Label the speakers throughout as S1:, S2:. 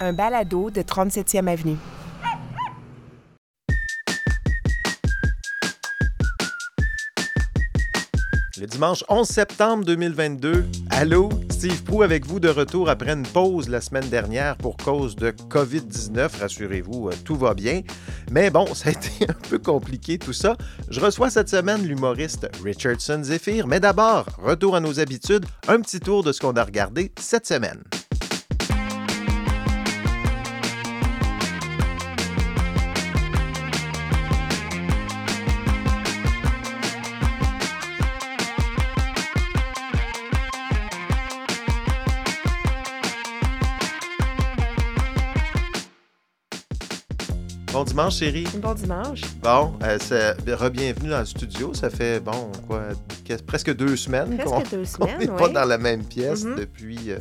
S1: un balado de 37e Avenue.
S2: Le dimanche 11 septembre 2022, allô, Steve Prou avec vous de retour après une pause la semaine dernière pour cause de COVID-19. Rassurez-vous, euh, tout va bien. Mais bon, ça a été un peu compliqué tout ça. Je reçois cette semaine l'humoriste Richardson Zephyr. Mais d'abord, retour à nos habitudes, un petit tour de ce qu'on a regardé cette semaine. Dimanche, chérie?
S1: Bon dimanche.
S2: Bon, euh, c'est- re-bienvenue dans le studio. Ça fait, bon, quoi, que- presque deux semaines
S1: Presque
S2: qu'on n'est pas
S1: oui.
S2: dans la même pièce
S1: Mhm.
S2: depuis euh,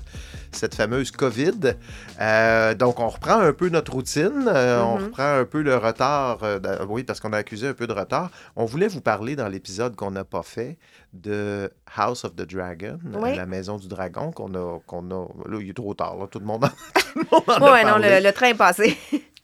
S2: cette fameuse COVID. Euh, donc, on reprend un peu notre routine. euh, On
S1: Mhm.
S2: reprend un peu le retard. dans- oui, parce qu'on a accusé un peu de retard. On voulait vous parler dans l'épisode qu'on n'a pas fait de House of the Dragon,
S1: Oui.
S2: la maison du dragon, qu'on a, qu'on a. Là, il est trop tard. là, tout le monde en, tout le monde en a
S1: Ouais, non, le train est passé.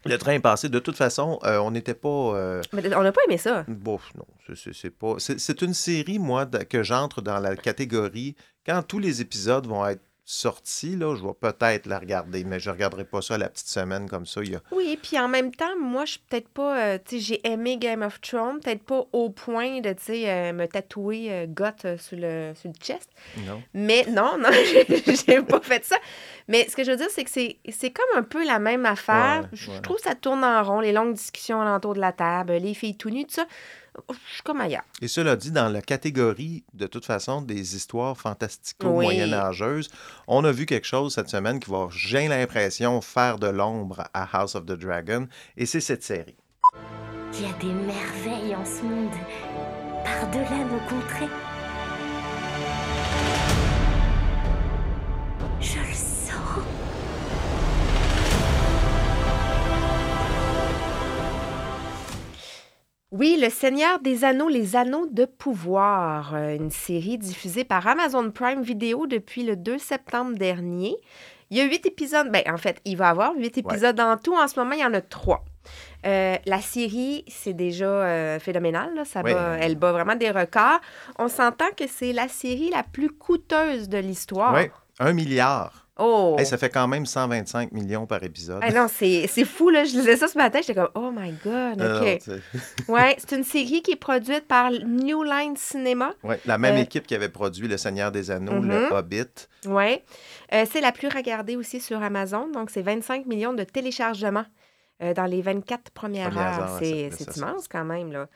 S2: Le train est passé. De toute façon, euh, on n'était pas. euh,
S1: Mais on n'a pas aimé ça.
S2: Bon, non, c'est- pas. C'est une série, moi, que j'entre dans la catégorie. Quand tous les épisodes vont être sortis, là, je vais peut-être la regarder, mais je ne regarderai pas ça la petite semaine comme ça. Il y a...
S1: Oui, puis en même temps, moi, je suis peut-être pas. euh, tu sais, j'ai aimé Game of Thrones, peut-être pas au point de, tu sais, euh, me tatouer euh, goth euh, sur, le, sur le chest.
S2: Non.
S1: Mais non, non, j'ai pas fait ça. Mais ce que je veux dire, c'est que c'est c'est comme un peu la même affaire.
S2: Ouais,
S1: je
S2: ouais.
S1: trouve que ça tourne en rond, les longues discussions alentour de la table, les filles tout nues, tout ça. Je suis comme ailleurs.
S2: Et cela dit, dans la catégorie, de toute façon, des histoires
S1: Oui.
S2: fantastico-moyenâgeuses, on a vu quelque chose cette semaine qui va, j'ai l'impression, faire de l'ombre à House of the Dragon, et c'est cette série.
S3: Il y a des merveilles en ce monde, par-delà nos contrées.
S1: Oui, Le Seigneur des Anneaux, les Anneaux de pouvoir, euh, une série diffusée par Amazon Prime Video depuis le 2 septembre dernier. Il y a huit épisodes, ben, en fait, il va y avoir huit épisodes en tout. En ce moment, il y en a trois. Euh, la série, c'est déjà euh, phénoménal. là. Ça
S2: Oui.
S1: bat- elle bat vraiment des records. On s'entend que c'est la série la plus coûteuse de l'histoire.
S2: Oui, un milliard.
S1: Oh!
S2: Hey, ça fait quand même 125 millions par épisode.
S1: Ah non, c'est fou, là. Je lisais ça ce matin, j'étais comme, oh my God,
S2: Euh,
S1: OK. Ouais, c'est une série qui est produite par New Line Cinema.
S2: Ouais, la même
S1: Euh,
S2: équipe qui avait produit Le Seigneur des Anneaux,
S1: Mhm.
S2: Le Hobbit.
S1: Ouais. Euh, c'est la plus regardée aussi sur Amazon. Donc, c'est 25 millions de téléchargements euh, dans les 24 premières,
S2: Premières
S1: heures.
S2: heures,
S1: C'est immense quand même, là.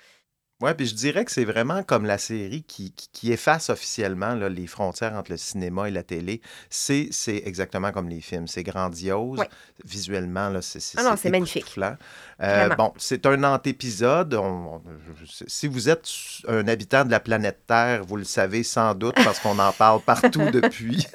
S2: Oui, puis je dirais que c'est vraiment comme la série qui, qui, qui efface officiellement là, les frontières entre le cinéma et la télé. C'est c'est exactement comme les films. C'est grandiose.
S1: Ouais.
S2: Visuellement, là, c'est
S1: Ah non, c'est magnifique.
S2: Euh, bon, c'est un antépisode. On- on- je- si vous êtes un habitant de la planète Terre, vous le savez sans doute parce qu'on en parle partout depuis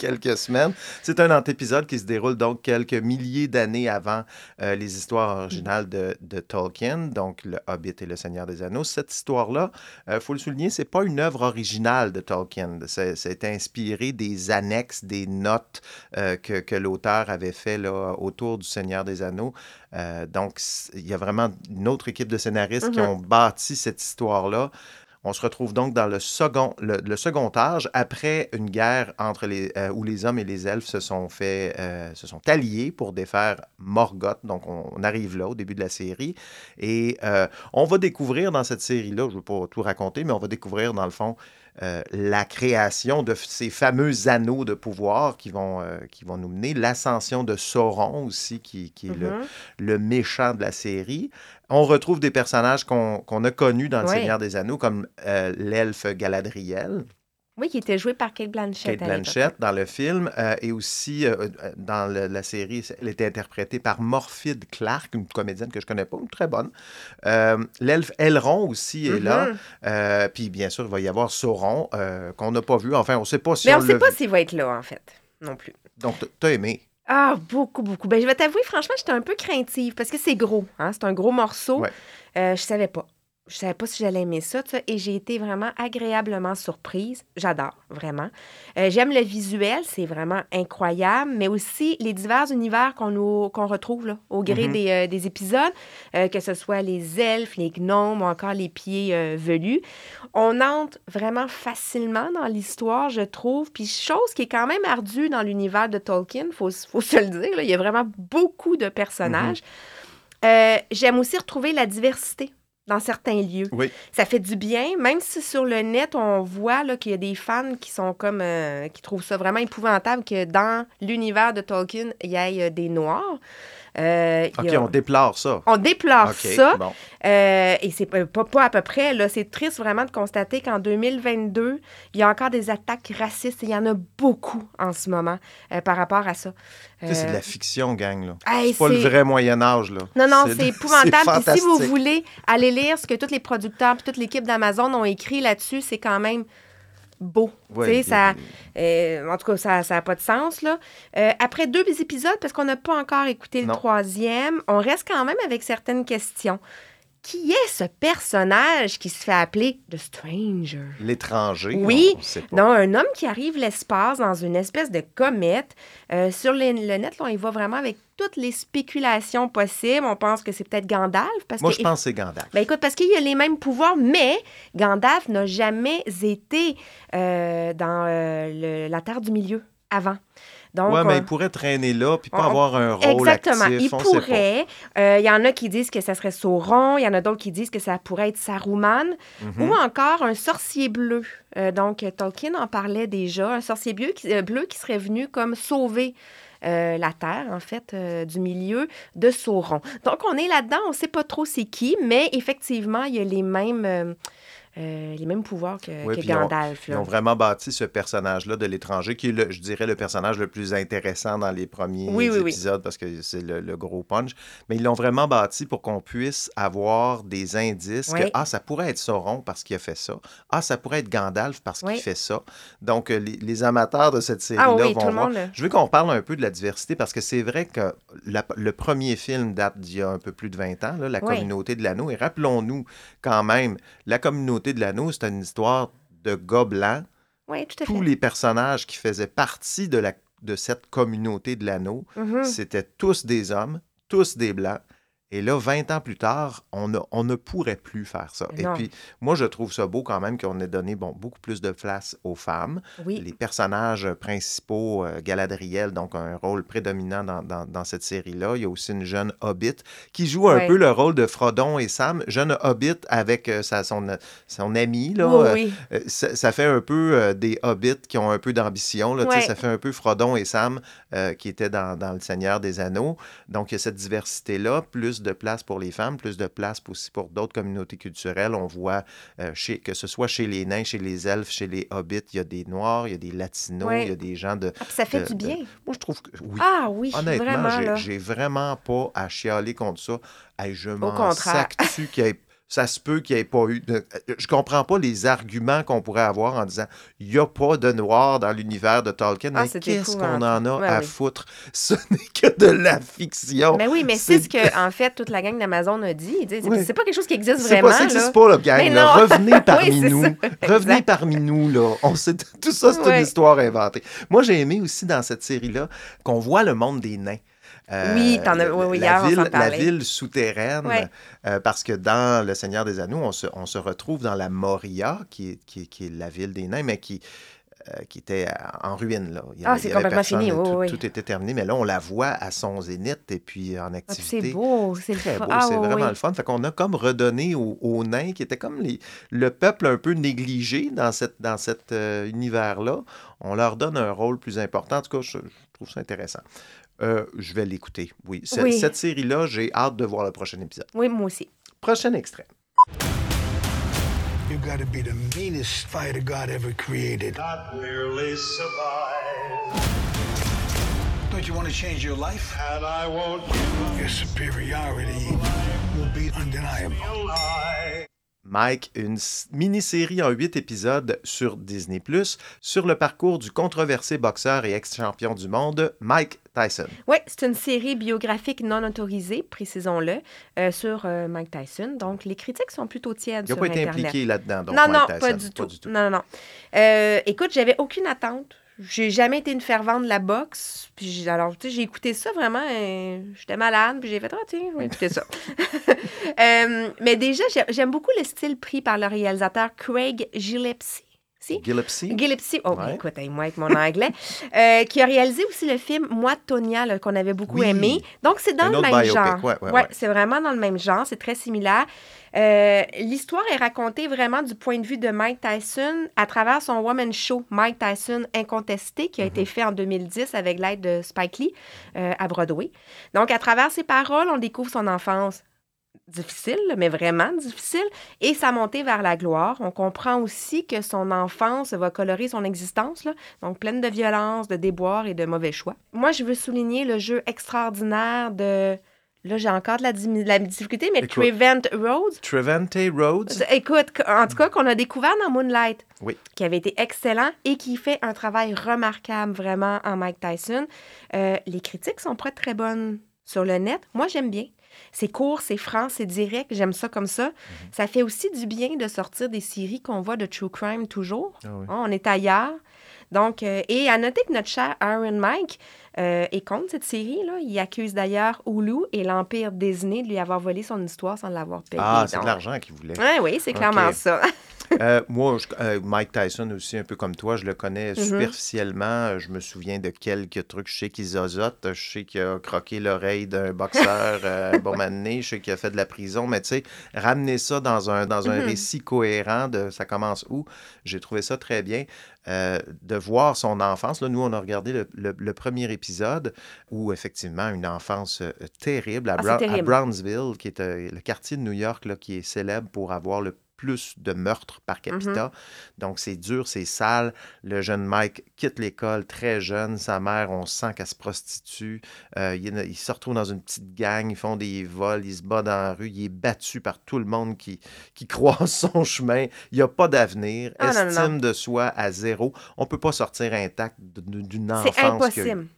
S2: quelques semaines. C'est un antépisode qui se déroule donc quelques milliers d'années avant euh, les histoires originales de, de Tolkien, donc Le Hobbit et Le Seigneur des Anneaux. Cette histoire-là, il faut le souligner, c'est pas une œuvre originale de Tolkien. C'est inspiré des annexes, des notes euh, que, que l'auteur avait fait là, autour du Seigneur des Anneaux. Euh, donc, il y a vraiment une autre équipe de scénaristes qui
S1: Mhm.
S2: ont bâti cette histoire-là. On se retrouve donc dans le second, âge, après une guerre entre les, euh, où les hommes et les elfes se sont, fait, euh, se sont alliés pour défaire Morgoth. Donc, on, arrive là au début de la série. Et euh, on va découvrir dans cette série-là, je ne veux pas tout raconter, mais on va découvrir dans le fond euh, la création de ces fameux anneaux de pouvoir qui vont, euh, qui vont nous mener, l'ascension de Sauron aussi, qui, qui est le,
S1: Mhm.
S2: le méchant de la série. On retrouve des personnages qu'on qu'on a connus dans Le. Seigneur des Anneaux, comme euh, l'elfe Galadriel,
S1: Oui, qui était joué par Kate Blanchett.
S2: Kate. Blanchett dans le film, euh, et aussi euh, euh, dans le- la série, elle était interprétée par Morphide Clark, une comédienne que je connais pas, une très bonne. Euh, L'elfe Elrond aussi est là.
S1: Mhm.
S2: Euh, puis bien sûr, il va y avoir Sauron, qu'on n'a pas vu. Enfin, on ne sait pas si
S1: Mais
S2: on,
S1: ne sait pas s'il va être là, en fait, non plus.
S2: Donc, t'as aimé?
S1: Ah, beaucoup, beaucoup. Ben, je vais t'avouer, franchement, j'étais un peu craintive parce que c'est gros. Hein? C'est un gros morceau.
S2: Ouais.
S1: Je savais pas. Je savais pas si j'allais aimer ça, et j'ai été vraiment agréablement surprise. J'adore, vraiment. Euh, J'aime le visuel, c'est vraiment incroyable, mais aussi les divers univers qu'on retrouve là, au gré
S2: Mhm.
S1: des, euh, des épisodes, euh, que ce soit les elfes, les gnomes ou encore les pieds velus. On entre vraiment facilement dans l'histoire, je trouve, puis chose qui est quand même ardue dans l'univers de Tolkien, il faut, faut se le dire, là, il y a vraiment beaucoup de personnages. Euh, J'aime aussi retrouver la diversité dans certains lieux.
S2: Oui.
S1: Ça fait du bien, même si sur le net, on voit qu'il y a des fans qui sont comme euh, qui trouvent ça vraiment épouvantable que dans l'univers de Tolkien, il y ait euh, des noirs. Euh,
S2: OK,
S1: a-
S2: on déplore ça.
S1: on déplore ça.
S2: bon.
S1: Euh, et c'est pas, pas- à peu près. Là, c'est triste vraiment de constater qu'en 2022, il y a encore des attaques racistes. et Il y en a beaucoup en ce moment euh, par rapport à ça.
S2: C'est de
S1: Euh,
S2: la fiction, gang, là.
S1: hey,
S2: C'est pas le vrai Moyen-Âge, là.
S1: Non, non, c'est épouvantable. Puis si vous voulez aller lire ce que tous les producteurs et toute l'équipe d'Amazon ont écrit là-dessus, c'est quand même beau.
S2: Ouais,
S1: ça, euh, en tout cas, ça n'a pas de sens. Là. Euh, après deux épisodes, parce qu'on n'a pas encore écouté le troisième, on reste quand même avec certaines questions. Qui est ce personnage qui se fait appeler The Stranger?
S2: L'étranger.
S1: Oui. Non, un homme qui arrive l'espace dans une espèce de comète. Euh, sur le, le net, là, on y va vraiment avec toutes les spéculations possibles. On pense que c'est peut-être Gandalf. Parce
S2: Moi,
S1: que,
S2: je pense que c'est Gandalf.
S1: ben écoute, parce qu'il a les mêmes pouvoirs, mais Gandalf n'a jamais été euh, dans euh, le- la Terre du Milieu avant. Donc,
S2: ouais, mais il pourrait traîner là puis pas
S1: on-
S2: avoir un rôle
S1: Exactement.
S2: actif.
S1: il
S2: on sait pas.
S1: pourrait. Euh, Il y en a qui disent que ça serait Sauron. Il y en a d'autres qui disent que ça pourrait être Saruman.
S2: Mhm.
S1: Ou encore un sorcier bleu. Euh, donc, Tolkien en parlait déjà. Un sorcier bleu qui, euh, bleu qui serait venu comme sauver euh, la Terre, en fait, euh, du milieu de Sauron. Donc, on est là-dedans. On ne sait pas trop c'est qui, mais effectivement, il y a les mêmes, euh, euh, les mêmes pouvoirs que,
S2: Oui,
S1: que
S2: puis ils ont-
S1: Gandalf.
S2: Ils ont vraiment bâti ce personnage-là de l'étranger, qui est, le, je dirais, le personnage le plus intéressant dans les premiers
S1: Oui, oui, oui.
S2: épisodes, parce que c'est le, le gros punch. Mais ils l'ont vraiment bâti pour qu'on puisse avoir des indices que, ah, ça pourrait être Sauron parce qu'il a fait ça. Ah, ça pourrait être Gandalf parce qu'il fait ça. Donc, euh, les, les amateurs de cette série-là
S1: Ah oui,
S2: vont voir.
S1: monde.
S2: Je veux qu'on parle un peu de la diversité parce que c'est vrai que la- le premier film date d'il y a un peu plus de 20 ans, là, La communauté de l'anneau. Et rappelons-nous quand même, la communauté de l'anneau, c'est une histoire de gars blancs.
S1: Oui, tout à fait.
S2: Tous les personnages qui faisaient partie de, la, de cette communauté de l'anneau,
S1: Mhm.
S2: c'était tous des hommes, tous des blancs. Et là, 20 ans plus tard, on ne, on ne pourrait plus faire ça.
S1: Non.
S2: Et puis, moi, je trouve ça beau quand même qu'on ait donné bon, beaucoup plus de place aux femmes
S1: Oui.
S2: les personnages principaux, euh, Galadriel, donc un rôle prédominant dans, dans- dans cette série-là. Il y a aussi une jeune hobbit qui joue un
S1: Ouais.
S2: peu le rôle de Frodon et Sam. Jeune hobbit avec euh, sa, son, son ami. Là, Euh,
S1: oui.
S2: euh, ça, ça fait un peu des hobbits qui ont un peu d'ambition. là,
S1: Ouais.
S2: Ça fait un peu Frodon et Sam qui étaient dans, dans Le Seigneur des Anneaux. Donc, il y a cette diversité-là, plus de place pour les femmes, plus de place aussi pour d'autres communautés culturelles. On voit, euh, chez, que ce soit chez les nains, chez les elfes, chez les hobbits, il y a des noirs, il y a des latinos, il y a des gens de...
S1: Ah, ça fait
S2: de-
S1: du
S2: de-
S1: bien.
S2: Moi, je trouve que oui.
S1: Ah oui,
S2: Honnêtement,
S1: vraiment.
S2: j'ai- vraiment pas à chialer contre ça. Hey, je m'en
S1: contraire.
S2: sac dessus qu'il y ait- Ça se peut qu'il n'y ait pas eu. De... Je comprends pas les arguments qu'on pourrait avoir en disant il n'y a pas de noir dans l'univers de Tolkien.
S1: Ah,
S2: mais
S1: c'est
S2: qu'est-ce qu'on en a
S1: Ouais,
S2: à
S1: oui.
S2: foutre? Ce n'est que de la fiction.
S1: Mais oui, mais c'est ce que, en fait, toute la gang d'Amazon a dit. Ils disent,
S2: Oui.
S1: C'est pas quelque chose qui existe
S2: C'est
S1: vraiment.
S2: pas, ça
S1: là.
S2: n'existe pas, le gang. Là. Revenez parmi nous.
S1: ça.
S2: Revenez
S1: Exact.
S2: parmi nous, là. On sait, tout ça, c'est une histoire inventée. Moi, j'ai aimé aussi dans cette série-là qu'on voit le monde des nains. Euh,
S1: Oui, t'en as- oui, oui,
S2: la
S1: hier, on
S2: la ville souterraine,
S1: Ouais.
S2: euh, parce que dans Le Seigneur des Anneaux, on se, on se retrouve dans la Moria, qui est, qui qui est la ville des nains, mais qui, euh, qui était en ruine. Là. Il y
S1: Ah, c'est complètement
S2: personne,
S1: fini, oui,
S2: tout,
S1: oui.
S2: tout était terminé, mais là, on la voit à son zénith et puis en
S1: Ah,
S2: activité.
S1: c'est beau, c'est
S2: Très beau,
S1: Ah,
S2: c'est
S1: oui,
S2: vraiment
S1: oui.
S2: le fun. Fait qu'on a comme redonné aux, aux nains, qui étaient comme les, le peuple un peu négligé dans, cette, dans cet univers-là. On leur donne un rôle plus important. En tout cas, je, je trouve ça intéressant. Euh, je vais l'écouter, oui.
S1: Oui.
S2: Cette série-là, j'ai hâte de voir le prochain épisode.
S1: Oui, moi aussi.
S2: Prochain extrait.
S4: You gotta be the meanest fighter God ever created.
S5: not merely survive.
S4: Don't you want to change your life?
S5: And I won't
S4: Your superiority will be undeniable.
S2: Mike, une mini-série en huit épisodes sur Disney ⁇ sur le parcours du controversé boxeur et ex-champion du monde, Mike Tyson.
S1: Oui, c'est une série biographique non autorisée, précisons-le, euh, sur euh, Mike Tyson. Donc, les critiques sont plutôt tièdes
S2: Il n'a pas été
S1: Internet.
S2: impliqué là-dedans, donc
S1: non,
S2: Mike
S1: non,
S2: Tyson,
S1: pas, du, tout. Non, non, non. Euh, écoute, j'avais aucune attente. J'ai jamais été une fervente de la boxe. Puis alors, tu sais, j'ai écouté ça vraiment. euh, J'étais malade, puis j'ai fait, ah, tiens, vais écouter ça. Euh, mais déjà, j'ai- j'aime beaucoup le style pris par le réalisateur Craig Gillespie. Si?
S2: Gillespie.
S1: Gillespie, oh,
S2: Ouais.
S1: écoute, moi avec mon anglais, euh, qui a réalisé aussi le film Moi, Tonya, là, qu'on avait beaucoup
S2: Oui.
S1: aimé. Donc, c'est dans
S2: Un
S1: le même
S2: biopic,
S1: genre.
S2: ouais, ouais, ouais.
S1: c'est vraiment dans le même genre, c'est très similaire. Euh, L'histoire est racontée vraiment du point de vue de Mike Tyson à travers son woman show Mike Tyson Incontesté qui a été fait en 2010 avec l'aide de Spike Lee euh, à Broadway. Donc, à travers ses paroles, on découvre son enfance difficile, mais vraiment difficile, et sa montée vers la gloire. On comprend aussi que son enfance va colorer son existence, là, donc pleine de violence, de déboires et de mauvais choix. Moi, je veux souligner le jeu extraordinaire de... Là, j'ai encore de la, dim- de la difficulté, mais
S2: Écoute.
S1: Trevent Rhodes.
S2: Trevante Rhodes.
S1: Écoute, en tout cas, qu'on a découvert dans Moonlight,
S2: Oui.
S1: qui avait été excellent et qui fait un travail remarquable vraiment en Mike Tyson. Euh, les critiques sont pas très bonnes sur le net. Moi, j'aime bien. C'est court, c'est franc, c'est direct. J'aime ça comme ça. Ça fait aussi du bien de sortir des séries qu'on voit de true crime toujours.
S2: Ah oui.
S1: Hein, on est ailleurs. Donc, euh, et à noter que notre cher Aaron Mike euh, est contre cette série. Là. Il accuse d'ailleurs Hulu et l'Empire Disney de lui avoir volé son histoire sans l'avoir payé.
S2: Ah, c'est de l'argent qu'il voulait.
S1: Ouais, oui, c'est clairement ça.
S2: Euh, moi, je- euh, Mike Tyson aussi, un peu comme toi, je le connais
S1: Mhm.
S2: superficiellement. Je me souviens de quelques trucs. Je sais qu'il zozote. Je sais qu'il a croqué l'oreille d'un boxeur euh, bon. Je sais qu'il a fait de la prison. Mais tu sais, ramener ça dans un, dans un
S1: Mhm.
S2: récit cohérent de ça commence où, j'ai trouvé ça très bien. Euh, de voir son enfance. Là, nous, on a regardé le, le- le premier épisode où, effectivement, une enfance euh, terrible à,
S1: Ah,
S2: à. Brownsville, qui est euh, le quartier de New York là, qui est célèbre pour avoir le plus de meurtres par capita.
S1: Mm-hmm.
S2: Donc, c'est dur, c'est sale. Le jeune Mike quitte l'école très jeune. Sa mère, on sent qu'elle se prostitue. Euh, il, il se retrouve dans une petite gang. Ils font des vols. Il se bat dans la rue. Il est battu par tout le monde qui, qui croise son chemin. Il n'y a pas d'avenir.
S1: Ah, non,
S2: Estime
S1: non.
S2: de soi à zéro. On ne peut pas sortir intact d'une enfance.
S1: C'est impossible.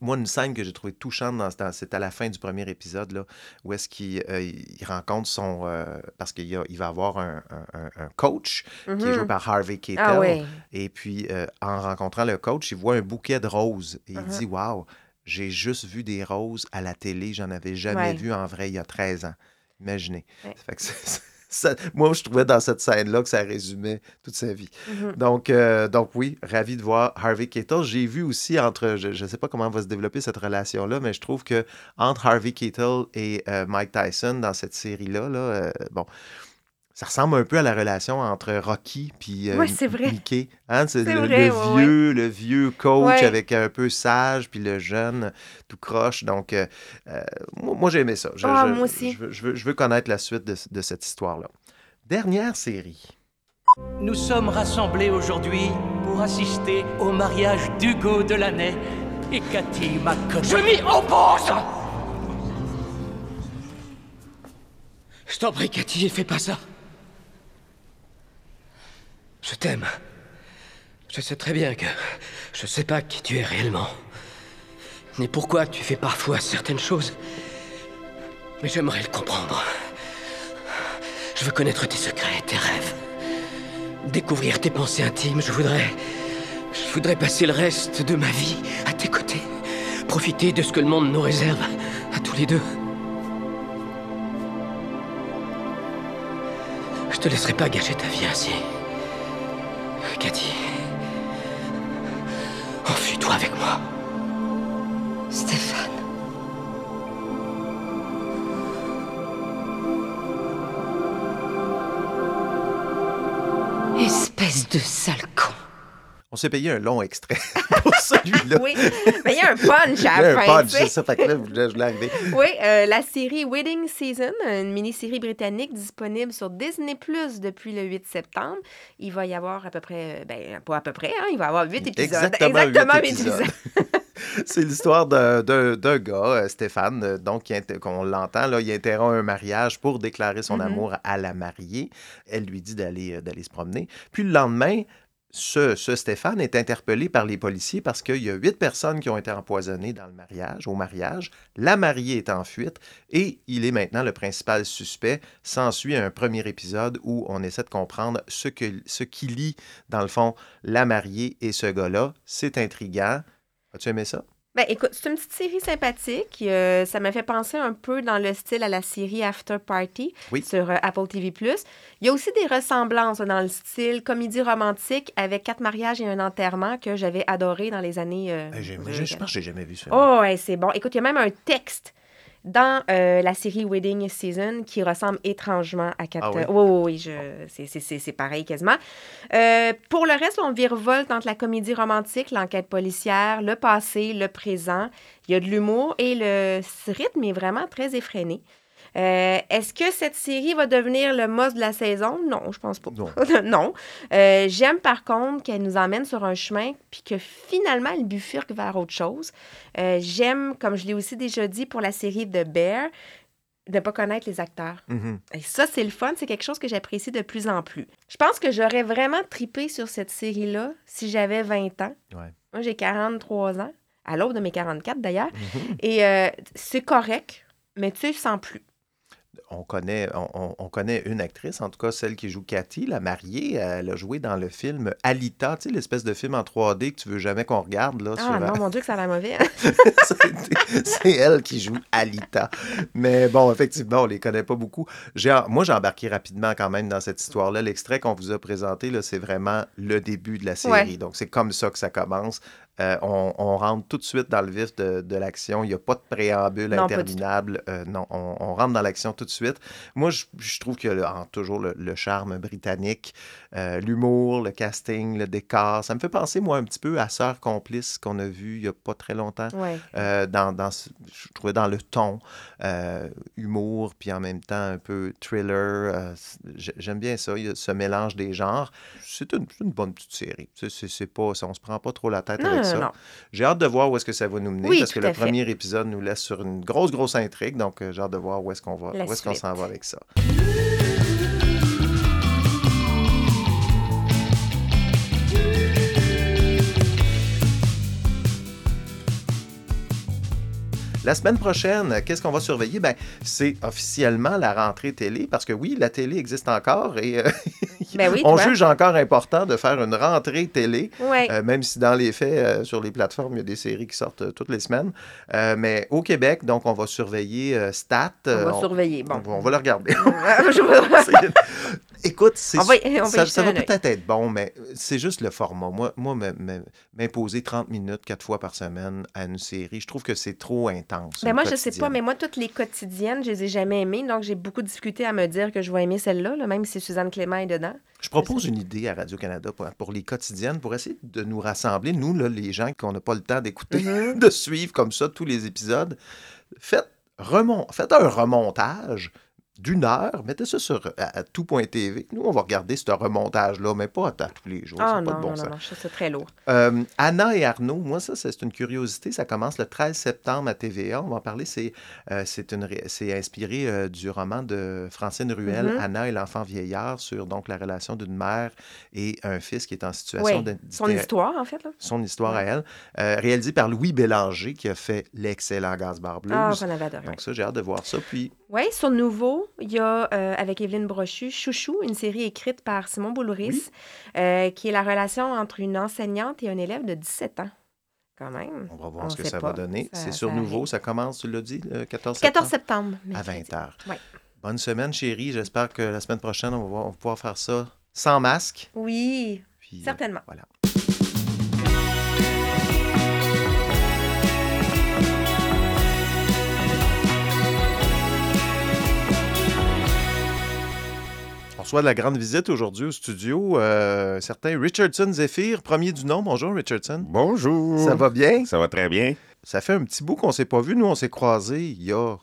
S2: Moi, une scène que j'ai trouvée touchante, dans, dans- c'est à la fin du premier épisode, là, où est-ce qu'il euh, il rencontre son... euh, parce qu'il il va avoir un, un- un- un coach qui est joué
S1: Mhm.
S2: par Harvey Keitel.
S1: Ah oui.
S2: Et puis, euh, en rencontrant le coach, il voit un bouquet de roses. Et il
S1: Mhm.
S2: dit, wow, j'ai juste vu des roses à la télé. J'en avais jamais
S1: Ouais.
S2: vu en vrai il y a 13 ans. Imaginez.
S1: Ouais.
S2: Ça fait que c'est- ça- moi, je trouvais dans cette scène-là que ça résumait toute sa vie.
S1: Mhm.
S2: Donc, euh, donc oui, ravi de voir Harvey Keitel. J'ai vu aussi entre, je ne sais pas comment va se développer cette relation-là, mais je trouve que entre Harvey Keitel et euh, Mike Tyson dans cette série-là, là, euh, bon, ça ressemble un peu à la relation entre Rocky puis euh,
S1: Ouais, c'est vrai.
S2: Mickey. Hein, c'est le,
S1: vrai,
S2: le
S1: ouais,
S2: vieux, le vieux coach
S1: Ouais.
S2: avec un peu sage, puis le jeune tout croche. Donc, euh, euh, moi, moi, j'ai aimé ça. Je,
S1: Ah,
S2: je-
S1: moi aussi.
S2: Je veux, je veux- je veux connaître la suite de, de cette histoire-là. Dernière série.
S6: Nous sommes rassemblés aujourd'hui pour assister au mariage d'Hugo Delaney et Cathy McConnell. Je m'y oppose Je t'en prie, Cathy, fais pas ça. Je t'aime. Je sais très bien que je sais pas qui tu es réellement, ni pourquoi tu fais parfois certaines choses. Mais j'aimerais le comprendre. Je veux connaître tes secrets, tes rêves. Découvrir tes pensées intimes, je voudrais. Je voudrais passer le reste de ma vie à tes côtés. Profiter de ce que le monde nous réserve, à tous les deux. Je te laisserai pas gâcher ta vie ainsi. Cathy. Enfuis-toi avec moi.
S3: Stéphane. Espèce de sale.
S2: On s'est payé un long extrait pour celui-là.
S1: Oui, mais il y a un punch
S2: Il y
S1: à
S2: a
S1: la
S2: un punch, c'est ça. Fait que là, je voulais- arriver.
S1: Oui, euh, la série Wedding Season, une mini-série britannique disponible sur Disney Plus depuis le 8 septembre. Il va y avoir à peu près, euh, ben pas à peu près, hein, il va y avoir 8 épisodes.
S2: Exactement huit
S1: huit
S2: épisodes. C'est l'histoire d'un- gars, euh, Stéphane, donc qu'on l'entend, là, il interrompt un mariage pour déclarer son
S1: Mhm.
S2: amour à la mariée. Elle lui dit d'aller se promener. Puis le lendemain, ce, Stéphane est interpellé par les policiers parce qu'il y a huit personnes qui ont été empoisonnées dans le mariage, au mariage. La mariée est en fuite et il est maintenant le principal suspect. S'ensuit un premier épisode où on essaie de comprendre ce, que, ce qui lie, dans le fond, la mariée et ce gars-là. C'est intriguant. As-tu aimé ça?
S1: Ben, écoute, c'est une petite série sympathique. Euh, ça m'a fait penser un peu dans le style à la série After Party
S2: Oui.
S1: sur euh, Apple TV+. Il y a aussi des ressemblances dans le style comédie romantique avec quatre mariages et un enterrement que j'avais adoré dans les années... euh,
S2: je, je pense que j'ai jamais vu ça.
S1: Oh, ouais, c'est bon. Écoute, il y a même un texte dans euh, la série Wedding Season qui ressemble étrangement à quatre...
S2: Ah oui?
S1: oui, oui, oui, je... c'est- c'est- c'est c'est pareil quasiment. Euh, pour le reste, on virevolte entre la comédie romantique, l'enquête policière, le passé, le présent. Il y a de l'humour et le rythme est vraiment très effréné. Euh, Est-ce que cette série va devenir le must de la saison? Non, je pense pas.
S2: Non.
S1: non. Euh, J'aime par contre qu'elle nous emmène sur un chemin puis que finalement elle bifurque vers autre chose. Euh, J'aime, comme je l'ai aussi déjà dit pour la série The Bear, de ne pas connaître les acteurs.
S2: Mhm.
S1: Et ça, c'est le fun. C'est quelque chose que j'apprécie de plus en plus. Je pense que j'aurais vraiment tripé sur cette série-là si j'avais 20 ans.
S2: Ouais.
S1: Moi, j'ai 43 ans, à l'aube de mes 44 d'ailleurs.
S2: Mhm.
S1: Et euh, c'est correct, mais tu sais, sans plus.
S2: On connaît, on, on- on connaît une actrice, en tout cas celle qui joue Cathy, la mariée. Elle a joué dans le film Alita, tu sais, l'espèce de film en 3D que tu veux jamais qu'on regarde. Là,
S1: Ah
S2: sur-
S1: non, mon Dieu, que ça a l'air mauvais. hein.
S2: C'est- elle qui joue Alita. Mais bon, effectivement, on les connaît pas beaucoup. J'ai- Moi, j'ai embarqué rapidement quand même dans cette histoire-là. L'extrait qu'on vous a présenté, c'est vraiment le début de la série.
S1: Ouais.
S2: Donc, c'est comme ça que ça commence. Euh, on, on rentre tout de suite dans le vif de, de l'action. Il n'y a pas de préambule
S1: Non,
S2: interminable. Euh, non, on, on rentre dans l'action tout de suite. Moi, je, je trouve qu'il y a toujours le, le charme britannique, euh, l'humour, le casting, le décor. Ça me fait penser, moi, un petit peu à Sœur complice qu'on a vu il n'y a pas très longtemps.
S1: Ouais.
S2: Dans, je trouvais dans le ton, humour, puis en même temps un peu thriller. J'aime bien ça, il y a ce mélange des genres. C'est une, bonne petite série. C'est- pas, on se prend pas trop la tête
S1: Non,
S2: avec ça.
S1: non.
S2: J'ai hâte de voir où est-ce que ça va nous mener,
S1: Oui,
S2: parce que le
S1: fait.
S2: premier épisode nous laisse sur une grosse, grosse intrigue. Donc, euh, j'ai hâte de voir où est-ce qu'on va,
S1: La
S2: où est-ce qu'on s'en va avec ça. La semaine prochaine, qu'est-ce qu'on va surveiller? Ben, c'est officiellement la rentrée télé, parce que oui, la télé existe encore et euh,
S1: Ben oui,
S2: on juge encore important de faire une rentrée télé.
S1: Ouais.
S2: Euh, même si dans les faits, euh, sur les plateformes, il y a des séries qui sortent toutes les semaines. Mais au Québec, donc, on va surveiller Stat.
S1: on va surveiller. Bon.
S2: on va- on va le regarder. Écoute,
S1: On va on
S2: ça, va peut-être être bon, mais c'est juste le format. Moi, m'imposer 30 minutes, quatre fois par semaine à une série, je trouve que c'est trop intense.
S1: Ben moi, je sais pas, mais moi, toutes les quotidiennes, je les ai jamais aimées. Donc, j'ai beaucoup de difficulté à me dire que je vais aimer celle-là, là, même si Suzanne Clément est dedans.
S2: Je propose une idée à Radio-Canada pour, pour les quotidiennes, pour essayer de nous rassembler, nous, là, les gens qu'on n'a pas le temps d'écouter,
S1: Mm-hmm.
S2: de suivre comme ça tous les épisodes. Faites un remontage d'une heure, mettez ça sur à, à tout.tv. Nous, on va regarder ce remontage-là, mais pas à tous les jours.
S1: Ah
S2: c'est pas
S1: non,
S2: de bon
S1: non,
S2: sens.
S1: non, non, ça très lourd.
S2: Euh, Anna et Arnaud, moi, ça, c'est une curiosité. Ça commence le 13 septembre à TVA. On va en parler. C'est euh, c'est c'est inspiré euh, du roman de Francine Ruel,
S1: Mhm.
S2: Anna et l'enfant vieillard, sur donc la relation d'une mère et un fils qui est en situation
S1: Oui,
S2: de.
S1: son histoire, en fait. Là.
S2: Son histoire à elle. Euh, réalisé par Louis Bélanger, qui a fait l'excellent Gaspard Blues.
S1: Ah, qu'on avait adoré.
S2: donc, ça, j'ai hâte de voir ça. Puis,
S1: Oui, sur Nouveau, il y a, euh, avec Evelyne Brochu, Chouchou, une série écrite par Simon Boulouris, euh, qui est la relation entre une enseignante et un élève de 17 ans. Quand même.
S2: on va voir
S1: On
S2: ce que ça
S1: pas.
S2: va donner. C'est sur
S1: ça
S2: Nouveau.
S1: arrive.
S2: Ça commence, tu l'as dit, le 14 septembre?
S1: 14 septembre.
S2: À
S1: mercredi.
S2: 20h.
S1: Ouais.
S2: Bonne semaine, chérie. J'espère que la semaine prochaine, on va, pouvoir faire ça sans masque.
S1: Oui,
S2: Puis, euh,
S1: certainement.
S2: voilà. On reçoit de la grande visite aujourd'hui au studio. Euh, un certain Richardson Zephyr, premier du nom. Bonjour, Richardson.
S7: Bonjour.
S2: Ça va bien?
S7: Ça va très bien.
S2: Ça fait un petit bout qu'on s'est pas vu. Nous, on s'est croisés il y a